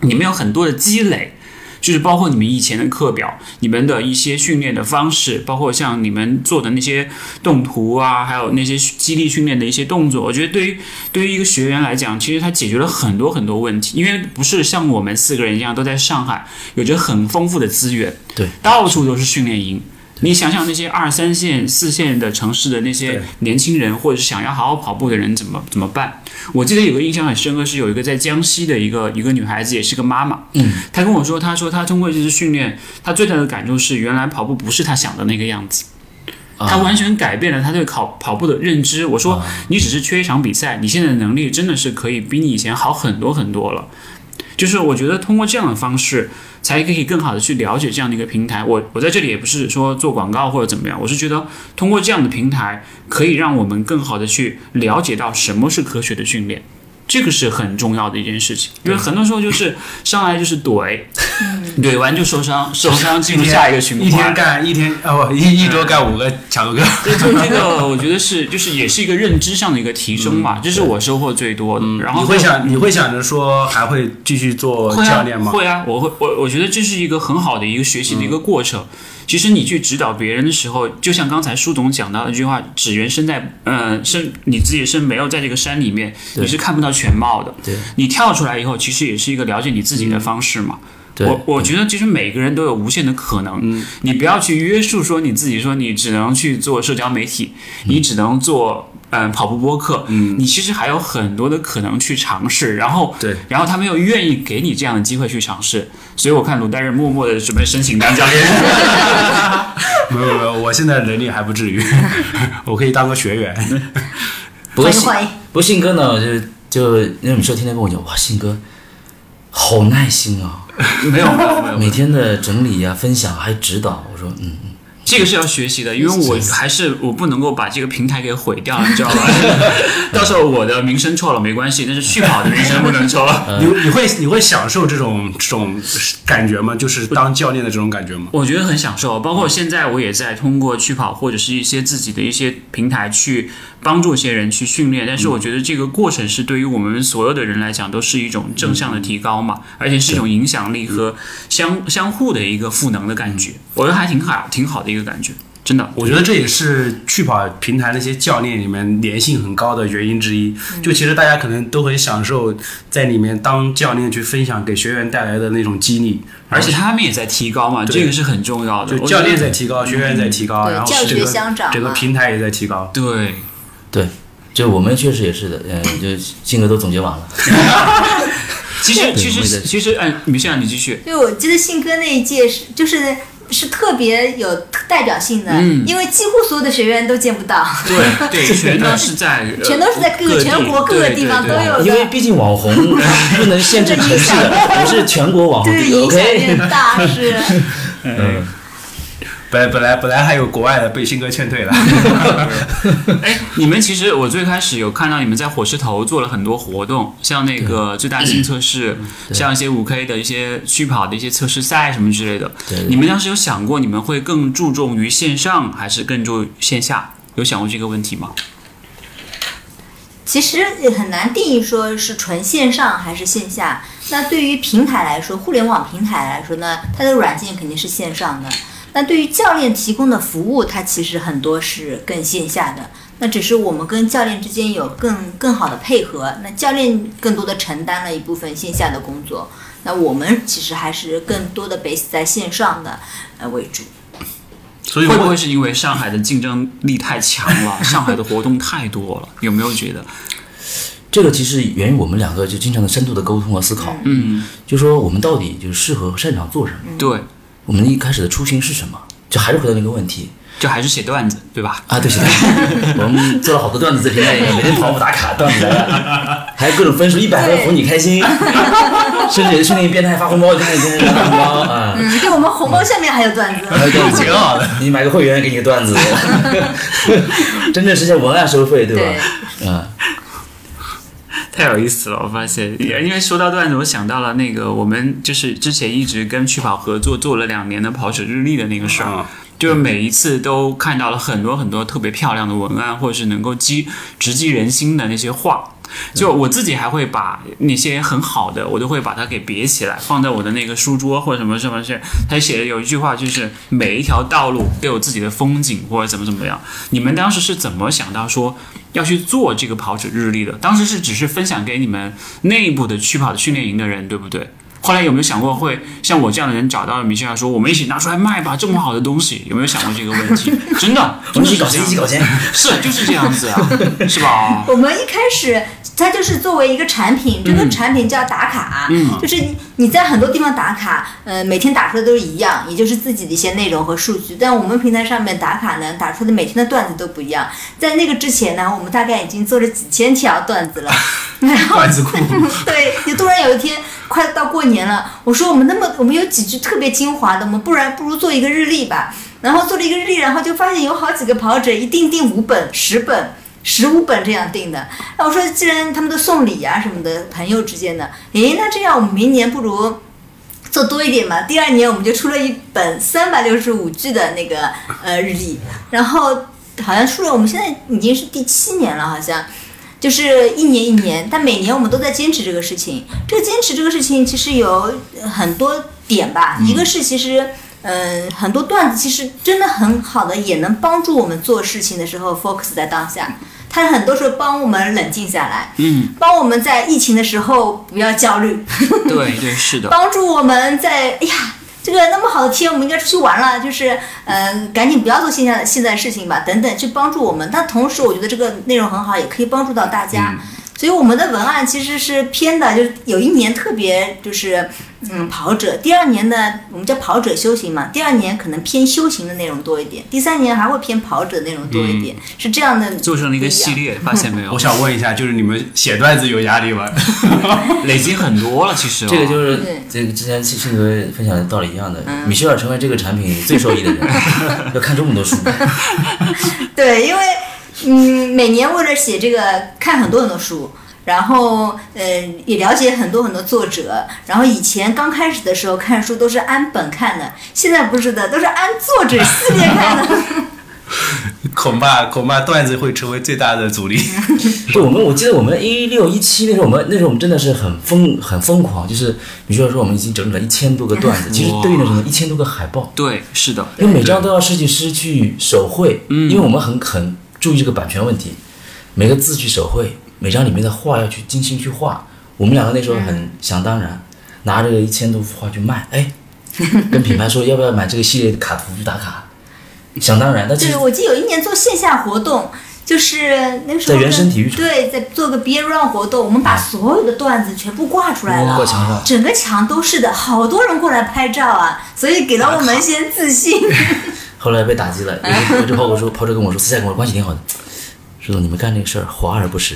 你们有很多的积累。就是包括你们以前的课表，你们的一些训练的方式，包括像你们做的那些动图啊，还有那些激励训练的一些动作，我觉得对于对于一个学员来讲，其实他解决了很多很多问题，因为不是像我们四个人一样都在上海，有着很丰富的资源，对，到处都是训练营。你想想那些二三线、四线的城市的那些年轻人，或者是想要好好跑步的人，怎么怎么办？我记得有个印象很深刻，是有一个在江西的一个一个女孩子，也是个妈妈。嗯，她跟我说，她说她通过这次训练，她最大的感受是，原来跑步不是她想的那个样子。她完全改变了她对跑跑步的认知。我说，你只是缺一场比赛，你现在的能力真的是可以比你以前好很多很多了。就是我觉得通过这样的方式，才可以更好的去了解这样的一个平台。我我在这里也不是说做广告或者怎么样，我是觉得通过这样的平台，可以让我们更好的去了解到什么是科学的训练。这个是很重要的一件事情，因为很多时候就是 上来就是怼，怼完就受伤，受伤进入下一个循环。一天干一天哦不一一周干五个强度课。对，就这个我觉得是就是也是一个认知上的一个提升嘛，这是我收获最多的。然后你会想你会想着说还会继续做教练吗？会啊，我会我我觉得这是一个很好的一个学习的一个过程。其实你去指导别人的时候，就像刚才舒总讲到的一句话：“只缘身在，呃，身你自己身没有在这个山里面，你是看不到全貌的。对你跳出来以后，其实也是一个了解你自己的方式嘛。对我我觉得其实每个人都有无限的可能，你不要去约束说你自己，说你只能去做社交媒体，你只能做嗯、跑步播客，嗯，你其实还有很多的可能去尝试，然后对然后他们又愿意给你这样的机会去尝试，所以我看鲁代日默默的准备申请当教练。没有没有，我现在能力还不至于，我可以当个学员。不过信欢迎欢迎。不过信哥呢，就就那种时候天天跟我讲，哇，信哥好耐心啊，没有没有没有，每天的整理呀、分享还指导。我说，嗯，这个是要学习的，因为我还是我不能够把这个平台给毁掉，你知道吧？到时候我的名声臭了没关系，但是去跑的名声不能臭。你你会你会享受这种这种感觉吗？就是当教练的这种感觉吗？我觉得很享受，包括现在我也在通过去跑或者是一些自己的一些平台去帮助一些人去训练，但是我觉得这个过程是对于我们所有的人来讲都是一种正向的提高嘛，而且是一种影响力和相相互的一个赋能的感觉，我觉得还挺好挺好的一个感觉。真的，我觉得这也是去跑平台那些教练里面粘性很高的原因之一。就其实大家可能都很享受在里面当教练去分享给学员带来的那种激励，而且他们也在提高嘛，这个是很重要的。就教练在提高，学员在提高，然后教学这个相长整个平台也在提高。对，对，就我们确实也是的，嗯，就性格都总结完了。其实对其实其实，嗯，米线你继续。就我记得信哥那一届是就是是特别有代表性的，嗯因为几乎所有的学员都见不到，对对，全都是在呃 全都是在各个全国各个地方都有因为毕竟网红不能限制城市的，我是全国网红对，影响力。很大，是。嗯，本本来本来还有国外的被新哥劝退了，哎，你们其实我最开始有看到你们在火石头做了很多活动，像那个最大性测试，像一些五 K 的一些虚跑的一些测试赛什么之类的。对对你们当时有想过你们会更注重于线上还是更注重线下？有想过这个问题吗？其实也很难定义说是纯线上还是线下。那对于平台来说，互联网平台来说呢，它的软件肯定是线上的。那对于教练提供的服务，它其实很多是更线下的。那只是我们跟教练之间有更更好的配合，那教练更多的承担了一部分线下的工作，那我们其实还是更多的 base 在线上的呃为主。所以会不会是因为上海的竞争力太强了，上海的活动太多了？有没有觉得？这个其实源于我们两个就经常的深度的沟通和思考，嗯，就说我们到底就是适合擅长做什么，对，我们一开始的初心是什么，就还是回到那个问题。就还是写段子，对吧？啊，对，写段子，我们做了好多段子在平台里面，每天跑步打卡，段子来了，还有各种分数，一百分哄你开心，甚至有的训练变态发红包，看你跟人发红包啊，嗯，对我们红包下面还有段子。还有段子。挺好的。你买个会员给你个段子，真正实现文案收费，对吧？嗯，太有意思了，我发现，因为说到段子，我想到了那个我们就是之前一直跟趣跑合作做了两年的跑者日历的那个事儿。嗯就是每一次都看到了很多很多特别漂亮的文案，或者是能够击直击人心的那些话。就我自己还会把那些很好的，我都会把它给别起来，放在我的那个书桌或者什么什么是。他写的有一句话就是每一条道路都有自己的风景，或者怎么怎么样。你们当时是怎么想到说要去做这个跑者日历的？当时是只是分享给你们内部的去跑的训练营的人，对不对？后来有没有想过会像我这样的人找到了米歇尔说，我们一起拿出来卖吧，这么好的东西，有没有想过这个问题？真的，我们一起搞钱，一起搞钱。是就是这样子啊，是吧？我们一开始，它就是作为一个产品，这个产品叫打卡，就是你你在很多地方打卡，呃，每天打出来都是一样，也就是自己的一些内容和数据。但我们平台上面打卡呢，打出的每天的段子都不一样。在那个之前呢，我们大概已经做了几千条段子了，然 后段子库，对，就突然有一天快到过年了，我说我们那么我们有几句特别精华的，我们不然不如做一个日历吧。然后做了一个日历，然后就发现有好几个跑者一定订五本、十本、十五本这样定的。那我说，既然他们都送礼啊什么的，朋友之间的，诶，那这样我们明年不如做多一点嘛。第二年我们就出了一本三百六十五句的那个呃日历，然后好像出了，我们现在已经是第七年了，好像。就是一年一年，但每年我们都在坚持这个事情。这个坚持这个事情其实有呃很多点吧，一个是其实，嗯、很多段子其实真的很好的，也能帮助我们做事情的时候 focus 在当下。它很多时候帮我们冷静下来，嗯，帮我们在疫情的时候不要焦虑，对对是的，帮助我们在哎呀。这个那么好的天，我们应该出去玩了，就是，嗯，赶紧不要做现在现在的事情吧，等等，去帮助我们。但同时，我觉得这个内容很好，也可以帮助到大家。所以我们的文案其实是偏的，就是有一年特别就是，嗯，跑者；第二年呢，我们叫跑者修行嘛，第二年可能偏修行的内容多一点，第三年还会偏跑者内容多一点，是这样的。做成了一个系。列，发现没有我？想问一下，就是你们写段子有压力吗？累积很多了，其实、哦、这个就是对这个之前信信哥分享的道理一样的，米歇尔成为这个产品最受益的人，要看这么多书。对，因为嗯，每年为了写这个，看很多很多书，然后呃，也了解很多很多作者。然后以前刚开始的时候看书都是按本看的，现在不是的，都是按作者系列看的。恐怕恐怕段子会成为最大的阻力。对，我们我记得我们一六一七那时候，我们那时候我们真的是很疯很疯狂，就是比如说我们已经整理了一千多个段子，其实对应的什么一千多个海报，对，是的，因为每张都要设计师去手绘，因为我们很很注意这个版权问题，每个字去手绘，每张里面的画要去精心去画。我们两个那时候很想当然，拿着一千多幅画去卖，哎，跟品牌说要不要买这个系列的卡图去打卡，想当然。但是对，我记得有一年做线下活动，就是那个时候在原生体育场对，在做个 Beer Run 活动，我们把所有的段子全部挂出来了，挂墙上，整个墙都是的，好多人过来拍照啊，所以给了我们一些自信。后来被打击了。有有之后我说，跑者跟我说，私下跟我关系挺好的，石头你们干这个事儿华而不实，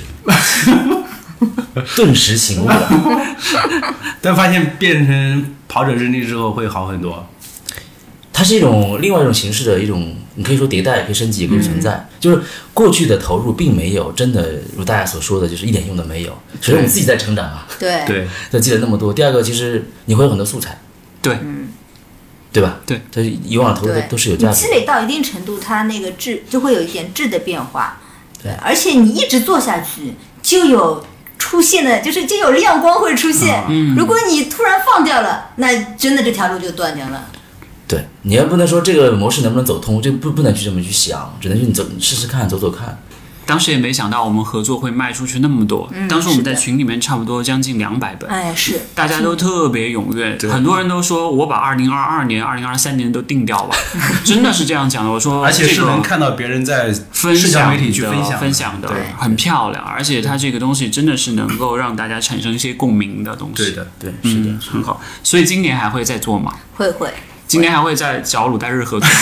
顿时醒悟了。但发现变成跑者日历之后会好很多。它是一种另外一种形式的一种，你可以说迭代，也可以升级，也可以存在。就是过去的投入并没有真的如大家所说的，就是一点用都没有。首先我们自己在成长啊，对，对，都积累那么多。第二个，其实你会有很多素材，对，对吧？对，这以往的投入都是有价值的。积累到一定程度，它那个质就会有一点质的变化。对，而且你一直做下去，就有出现的，就是就有亮光会出现。嗯如果你突然放掉了，那真的这条路就断掉了。对，你要不能说这个模式能不能走通，这不不能去这么去想，只能去你走你试试看，走走看。当时也没想到我们合作会卖出去那么多。嗯当时我们在群里面差不多将近两百本。哎，是，大家都特别踊跃，很多人都说我把二零二二年、二零二三年都定掉吧，真的是这样讲的。我说，而且是这个能看到别人在分社交享媒体去的分享分享的很漂亮，而且它这个东西真的是能够让大家产生一些共鸣的东西。对，的，对，是的。嗯，很好。所以今年还会再做吗？会会。今天还会再找鲁代日合作吗？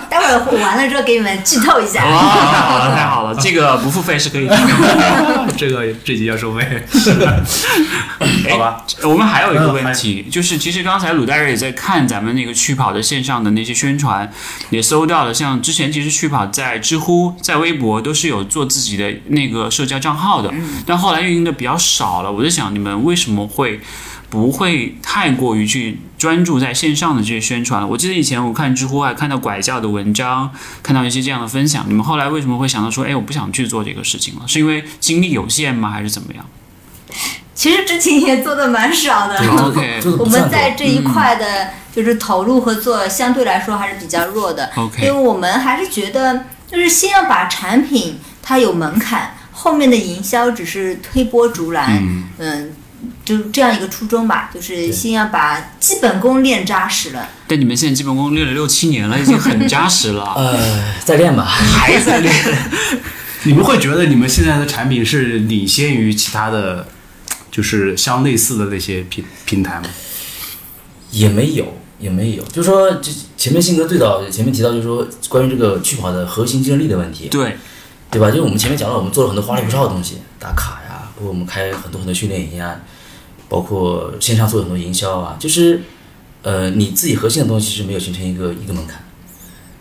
待会儿完了之后给你们剧透一下。哇，好了，太好了，这个不付费是可以听的。这个这集要收费，好吧？我们还有一个问题，就是其实刚才鲁代日也在看咱们那个趣跑的线上的那些宣传，也搜到了，像之前其实趣跑在知乎、在微博都是有做自己的那个社交账号的，但后来运营的比较少了。我在想，你们为什么会不会太过于去专注在线上的这些宣传了？我记得以前我看知乎还看到拐教的文章，看到一些这样的分享，你们后来为什么会想到说，哎，我不想去做这个事情了？是因为精力有限吗？还是怎么样其实之前也做的蛮少的。我们在这一块的，就是投入和做相对来说还是比较弱的。OK 因为我们还是觉得，就是先要把产品它有门槛，后面的营销只是推波助澜。嗯就这样一个初衷吧，就是先要把基本功练扎实了。但你们现在基本功练了六七年了，已经很扎实了，呃，再练吧。还在练。你们会觉得你们现在的产品是领先于其他的，就是相类似的那些平平台吗？也没有，也没有，就是说，这前面信哥最早前面提到，就是说关于这个趣跑的核心竞争力的问题，对，对吧？就是我们前面讲了，我们做了很多花里胡哨的东西，打卡呀，包括我们开很多很多训练营啊，包括线上做很多营销啊，就是呃，你自己核心的东西是没有形成一个一个门槛，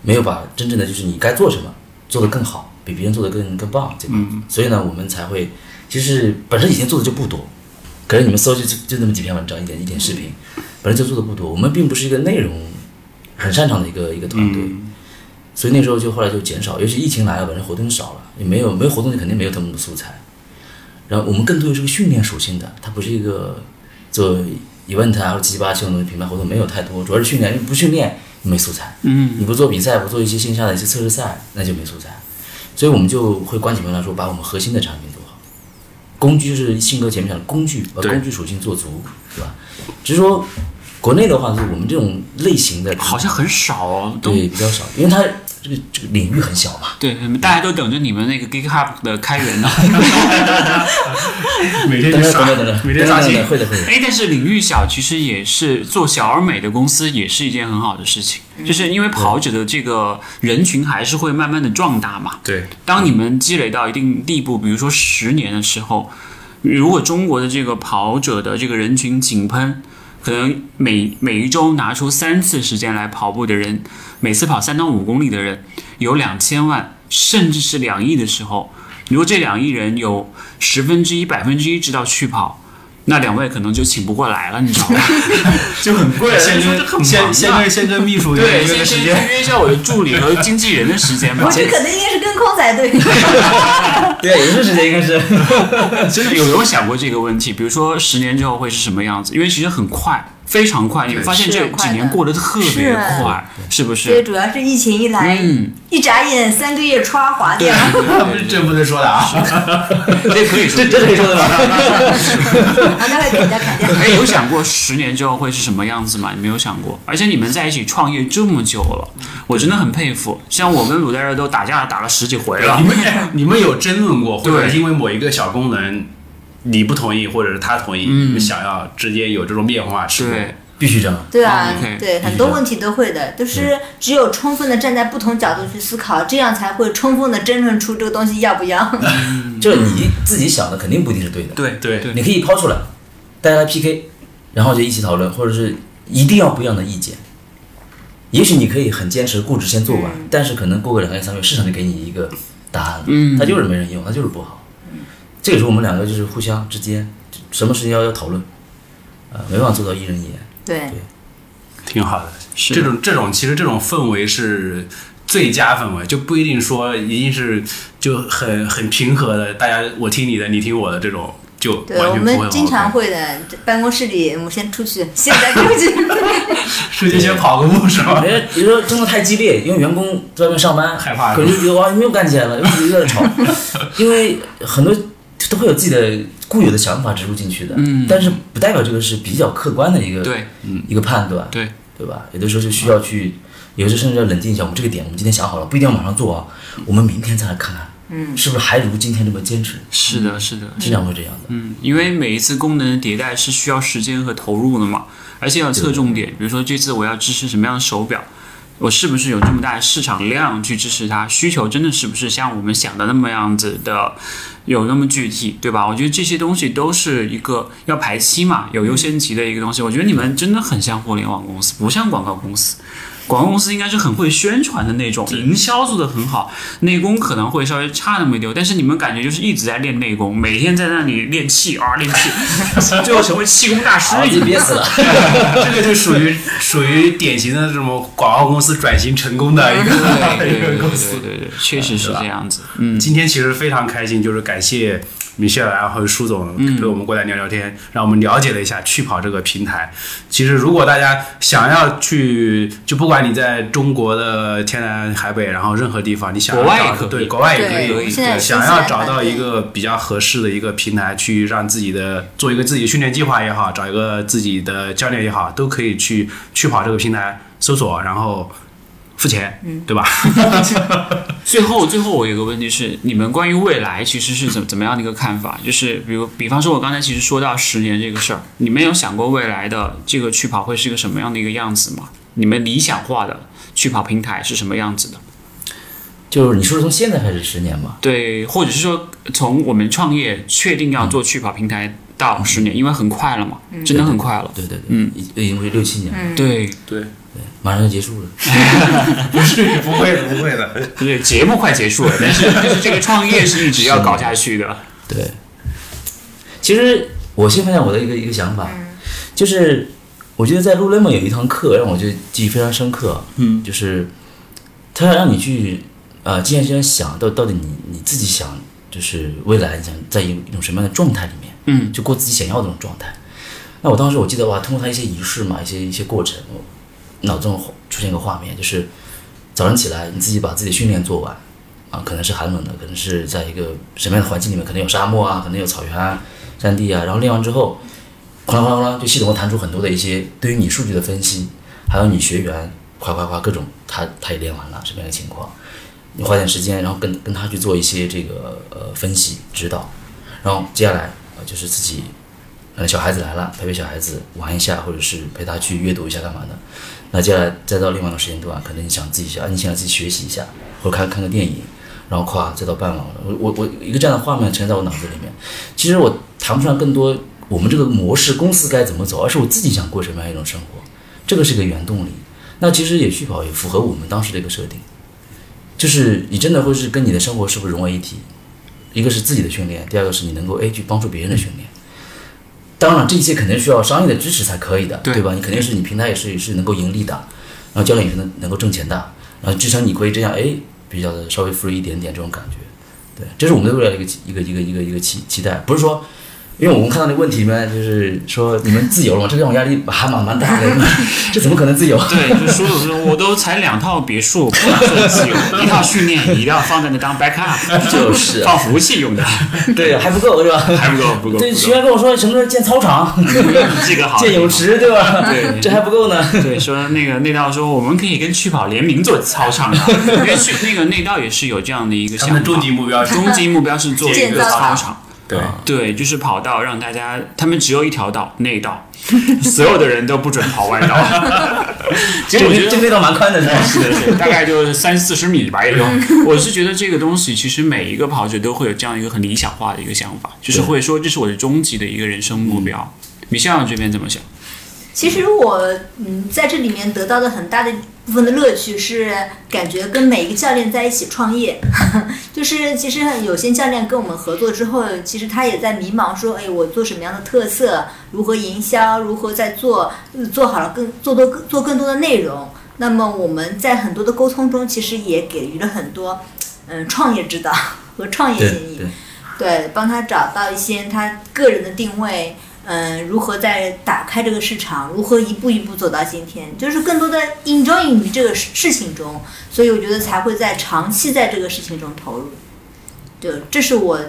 没有把真正的就是你该做什么做得更好，比别人做得更更棒，对吧？所以呢，我们才会，其实本身以前做的就不多，可是你们搜就就就那么几篇文章，一点一点视频，本身就做的不多，我们并不是一个内容很擅长的一个一个团队。所以那时候就后来就减少，尤其疫情来了，本身活动少了，也没有没有活动，就肯定没有这么多素材。然后我们更多的是个训练属性的，它不是一个做 event 啊或者七七八七种东西品牌活动没有太多，主要是训练，不训练没素材。嗯，你不做比赛，不做一些线下的一些测试赛，那就没素材。所以我们就会关起门来说，把我们核心的产品做好。工具就是信哥前面讲的工具，把工具属性做足，对吧？只是说国内的话，就是我们这种类型的好像很少哦，都对比较少，因为它这个这个领域很小嘛。对，大家都等着你们那个 GitHub 的开源呢。每天就刷每天刷新会的会的。哎，但是领域小，其实也是做小而美的公司，也是一件很好的事情。就是因为跑者的这个人群还是会慢慢的壮大嘛。对，当你们积累到一定地步，比如说十年的时候，如果中国的这个跑者的这个人群井喷，可能每每一周拿出三次时间来跑步的人，每次跑三到五公里的人有两千万，甚至是两亿的时候，如果这两亿人有十分之一、百分之一知道去跑，那两位可能就请不过来了，你知道吗？就很贵，先跟忙先先跟先跟秘书对，先约个时间。约一下我的助理和经纪人的时间吧我。这可能应该是跟空才对。对，有些时间应该是。真的有有想过这个问题？比如说十年之后会是什么样子？因为其实很快，非常快，你们发现这几年过得特别是快，是不是？对？主要是疫情一来，嗯一眨眼三个月歘划掉。这不能说的啊！这可以说，这 这可以说的吗？啊，待会砍掉砍掉。哎，有想过十年之后会是什么样子吗？你没有想过？而且你们在一起创业这么久了，我真的很佩服。像我跟鲁代热都打架打了十几回了你，们你们有争论过，或者对因为某一个小功能你不同意，或者是他同意，你们想要直接有这种变化是必须这样。对啊对，很多问题都会的，就是只有充分的站在不同角度去思考，这样才会充分的争论出这个东西要不要。就是你自己想的肯定不一定是对的，对对。对你可以抛出来，大家来 PK，然后就一起讨论，或者是一定要不一样的意见。也许你可以很坚持固执先做完，但是可能过个两个月三个月，市场就给你一个答案了，嗯。它就是没人用，它就是不好。这个时候我们两个就是互相之间什么事情要要讨论，呃，没办法做到一人一言。对，挺好的。是这种这种其实这种氛围是最佳氛围，就不一定说一定是就很很平和的，大家我听你的，你听我的这种，就对，我们经常会的，办公室里我们先出去，现在出去。出去先跑个步是吧？别比如说争的太激烈，因为员工在外面上班害怕可能就觉得哇，你们又干起来了，又一个在吵，因为很多都会有自己的固有的想法植入进去的，嗯但是不代表这个是比较客观的一个对一个判断，对对吧？有的时候就需要去，有的时候甚至要冷静一下，我们这个点我们今天想好了，不一定要马上做啊，我们明天再来看看，嗯，是不是还如今天这么坚持？是的，是的，经常会这样的。嗯，因为每一次功能的迭代是需要时间和投入的嘛，而且要侧重点。比如说这次我要支持什么样的手表，我是不是有这么大的市场量去支持它？需求真的是不是像我们想的那么样子的，有那么具体，对吧？我觉得这些东西都是一个要排期嘛，有优先级的一个东西。我觉得你们真的很像互联网公司，不像广告公司。广告公司应该是很会宣传的那种，营销做得很好，内功可能会稍微差那么一丢，但是你们感觉就是一直在练内功，每天在那里练气啊练气，最后成为气功大师已经 憋死了，这个就属于属于典型的这种广告公司转型成功的一个一个公司。对对对，确实是这样子。嗯，今天其实非常开心，就是感谢米歇尔然后舒总嗯。陪我们过来聊聊天，让我们了解了一下趣跑这个平台。其实如果大家想要去，就不管你在中国的天南海北，然后任何地方，你想对国外也可以，对想要找到一个比较合适的一个平台，去让自己的做一个自己的训练计划也好，找一个自己的教练也好，都可以去趣跑这个平台搜索，然后付钱，嗯对吧？最后最后我有个问题是，你们关于未来其实是怎怎么样的一个看法？就是比如比方说，我刚才其实说到十年这个事儿，你们有想过未来的这个去跑会是一个什么样的一个样子吗？你们理想化的去跑平台是什么样子的？就是你说是从现在开始十年嘛？对，或者是说从我们创业确定要做去跑平台到十年，因为很快了嘛，真的很快了。对对对，嗯已已经是六七年了，对对，马上就结束了。不是不会的，不会的。对，节目快结束了，但是 但是这个创业是一直要搞下去的。对，其实我先分享我的一个一个想法，就是我觉得在 Lululemon 有一堂课让我就记忆非常深刻，嗯，就是他要让你去呃，今天这样想到到底你你自己想就是未来你想在一一种什么样的状态里面，嗯，就过自己想要的那种状态。那我当时我记得哇，通过他一些仪式嘛，一些一些过程，我脑中出现一个画面，就是早上起来你自己把自己训练做完，啊，可能是寒冷的，可能是在一个什么样的环境里面，可能有沙漠啊，可能有草原啊、山地啊，然后练完之后，哐啷哐啷，就系统会弹出很多的一些对于你数据的分析，还有你学员夸夸夸各种，他他也练完了什么样的情况，你花点时间，然后跟跟他去做一些这个呃分析指导，然后接下来呃就是自己。可能小孩子来了，陪陪小孩子玩一下，或者是陪他去阅读一下干嘛的。那接下来再到另外一个时间段，可能你想自己想安静下来自己学习一下，或者看看个电影，然后夸再到傍晚了。我我我一个这样的画面呈现在我脑子里面。其实我谈不上更多我们这个模式公司该怎么走，而是我自己想过什么样一种生活，这个是一个原动力。那其实也去跑也符合我们当时的一个设定，就是你真的会是跟你的生活是不是融为一体？一个是自己的训练，第二个是你能够哎去帮助别人的训练。当然这些肯定需要商业的支持才可以的，对吧？你肯定是你平台也是是能够盈利的，然后教练也是能能够挣钱的，然后支撑你可以这样哎比较的稍微 free 一点点这种感觉，对，这是我们的未来的一个期一个一个一个一个期期待，不是说。因为我们看到那个问题呢，就是说你们自由了嘛，这让我压力还蛮蛮大的。这怎么可能自由？对，就说说我都才两套别墅，不能说自由，一套训练一定要放在那当 backup，就是放服务器用的，对，还不够是吧？还不够，不够。对，学员跟我说什么时候建操场，这个好，建泳池，对吧？对，这还不够呢。对，说那个内道说我们可以跟趣跑联名做操场，因为去那个内道也是有这样的一个项目，终极目标，终极目标是做一个操场。对对，就是跑道，让大家他们只有一条道内道，所有的人都不准跑外道。其实我觉得这内道蛮宽的，是的，是大概就三四十米吧，也就。我是觉得这个东西，其实每一个跑者都会有这样一个很理想化的一个想法，就是会说这是我的终极的一个人生目标。米歇尔这边怎么想？其实我嗯，在这里面得到的很大的部分的乐趣是，感觉跟每一个教练在一起创业，就是其实有些教练跟我们合作之后，其实他也在迷茫，说，哎，我做什么样的特色，如何营销，如何在做，做好了更做多做更多的内容。那么我们在很多的沟通中，其实也给予了很多嗯创业指导 和创业建议，对，帮他找到一些他个人的定位。嗯，如何在打开这个市场？如何一步一步走到今天？就是更多的 enjoying 于这个事情中，所以我觉得才会在长期在这个事情中投入。对，这是我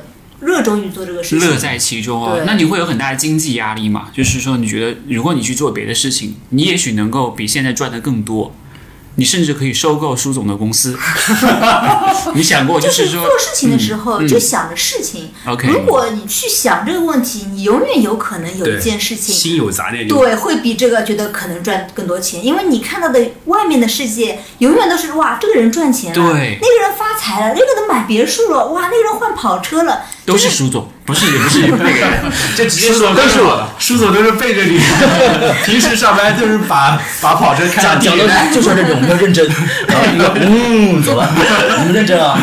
热衷于做这个事情，乐在其中哦。那你会有很大的经济压力嘛？就是说，你觉得如果你去做别的事情，你也许能够比现在赚的更多。你甚至可以收购舒总的公司，你想过就是说做事情的时候就想着事情。OK，如果你去想这个问题，你永远有可能有一件事情心有杂念，对，会比这个觉得可能赚更多钱，因为你看到的外面的世界永远都是哇，这个人赚钱了，对，那个人发财了，那个人买别墅了，哇，那个人换跑车了，都是舒总。不是也不是那个人，就直接说都是我的。舒总都是背着你，平时上班就是把把跑车开上讲的就是这种要认真，然后一个嗯走了，你们认真啊，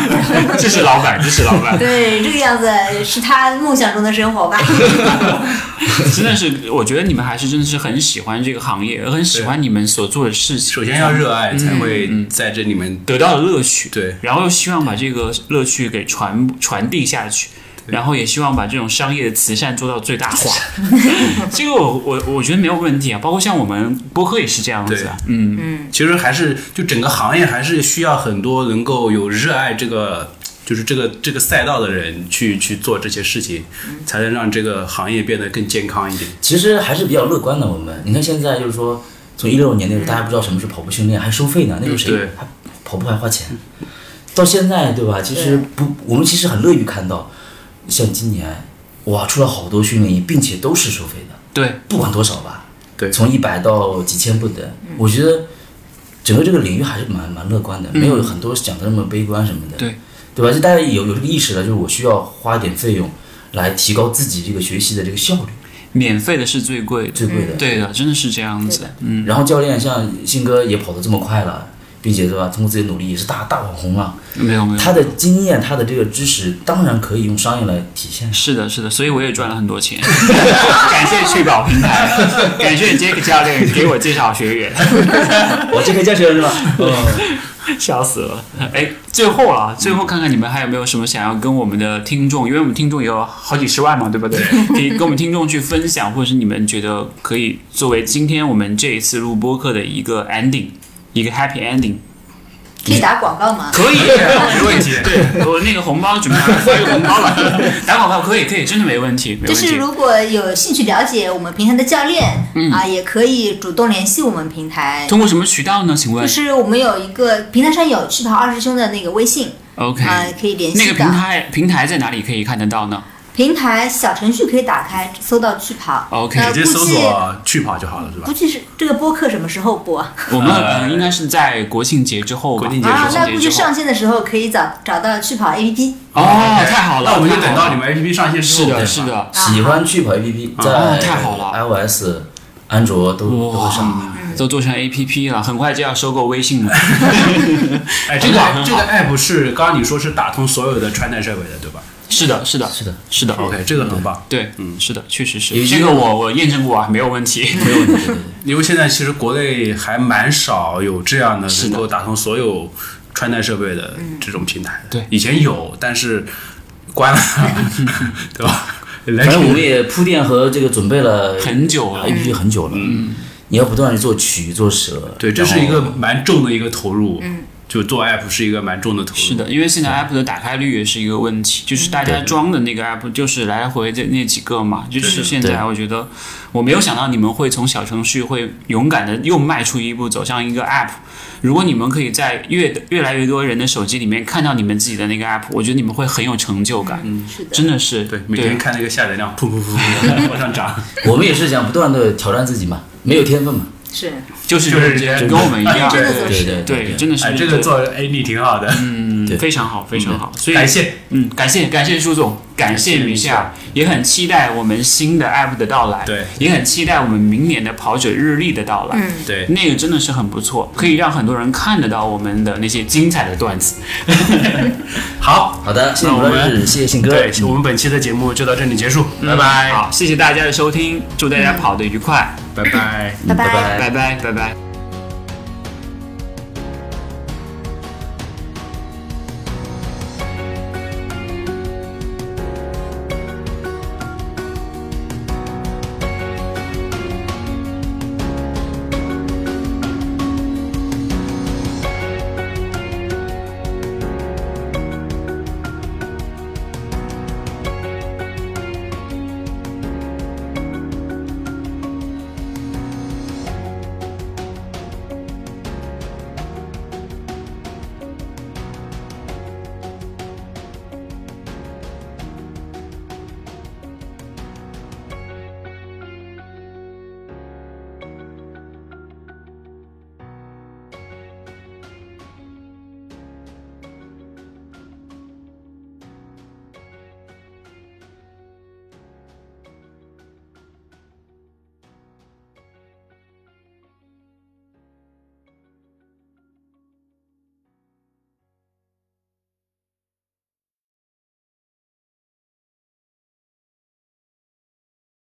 这是老板，这是老板。对，这个样子是他梦想中的生活吧。真的是，我觉得你们还是真的是很喜欢这个行业，很喜欢你们所做的事情。首先要热爱，才会在这里面得到乐趣。对，然后又希望把这个乐趣给传传递下去。然后也希望把这种商业的慈善做到最大化，这个我我我觉得没有问题啊。包括像我们播客也是这样子啊，嗯嗯。其实还是就整个行业还是需要很多能够有热爱这个就是这个这个赛道的人去去做这些事情，才能让这个行业变得更健康一点。其实还是比较乐观的。我们你看现在就是说，从一六年那时候大家不知道什么是跑步训练，还收费呢，那时候谁还跑步还花钱？到现在对吧？其实不，我们其实很乐于看到。像今年，哇，出了好多训练营，并且都是收费的。对，不管多少吧。对，从一百到几千不等。我觉得整个这个领域还是蛮蛮乐观的，没有很多讲的那么悲观什么的。对，对吧？就大家有有这个意识了，就是我需要花一点费用来提高自己这个学习的这个效率。免费的是最贵，最贵的。对的，真的是这样子。嗯。然后教练像信哥也跑得这么快了。并且是吧，通过自己的努力也是大大网红了。没有没有，他的经验，他的这个知识，当然可以用商业来体现。是的，是的，所以我也赚了很多钱。感谢趣宝平台，感谢杰克教练给我介绍学员。我杰克教学员是吧？嗯笑死了。哎，最后啊，最后看看你们还有没有什么想要跟我们的听众，因为我们听众有好几十万嘛，对不对？可以跟我们听众去分享，或者是你们觉得可以作为今天我们这一次录播课的一个 ending。一个 happy ending，可以打广告吗？可以，没问题。对我那个红包准备好发一个红包了，打广告可以，可以，真的没问题。就是如果有兴趣了解我们平台的教练，啊，也可以主动联系我们平台。通过什么渠道呢？请问？就是我们有一个平台上有趣跑二师兄的那个微信，OK，啊，可以联系。那个平台平台在哪里可以看得到呢？平台小程序可以打开，搜到趣跑，OK，直接搜索趣跑就好了，是吧？估计是这个播客什么时候播？我们应该是在国庆节之后，国庆节啊，那估计上线的时候可以找找到趣跑 APP。哦，太好了，那我们就等到你们 APP 上线之后。是的，是的。喜欢趣跑 APP，在太好了，iOS、安卓都都会上，都做成 APP 了，很快就要收购微信了。哎，这个这个 app 是刚刚你说是打通所有的穿戴设备的，对吧？是的，是的，是的，是的。OK，这个很棒。对，嗯，是的，确实是这个我我验证过啊，没有问题。没有问题。因为现在其实国内还蛮少有这样的能够打通所有穿戴设备的这种平台。对以前有，但是关了，对吧？反正我们也铺垫和这个准备了很久了，APP 很久了。嗯，你要不断的做曲做舍。对，这是一个蛮重的一个投入。嗯，就做 app 是一个蛮重的投入。是的，因为现在 app 的打开率也是一个问题，就是大家装的那个 app 就是来来回回这那几个嘛，就是现在我觉得我没有想到你们会从小程序会勇敢的又迈出一步走向一个 app。如果你们可以在越越来越多人的手机里面看到你们自己的那个 app，我觉得你们会很有成就感，嗯是的，真的是对，每天看那个下载量，噗噗噗噗 往上涨。我们也是想不断的挑战自己嘛，没有天分嘛。是。就是就是跟我们一样，真的对就是对对，真的是哎，这个做 A D 挺好的，嗯对。非常好，非常好，所以感谢。嗯，感谢感谢舒总，感谢米夏，也很期待我们新的 app 的到来，对。也很期待我们明年的跑者日历的到来，嗯。对，那个真的是很不错，可以让很多人看得到我们的那些精彩的段子。好，好的，谢谢那我们谢谢信哥。对，我们本期的节目就到这里结束，拜拜，好，谢谢大家的收听，祝大家跑得愉快，拜。拜。拜。拜拜拜拜拜拜。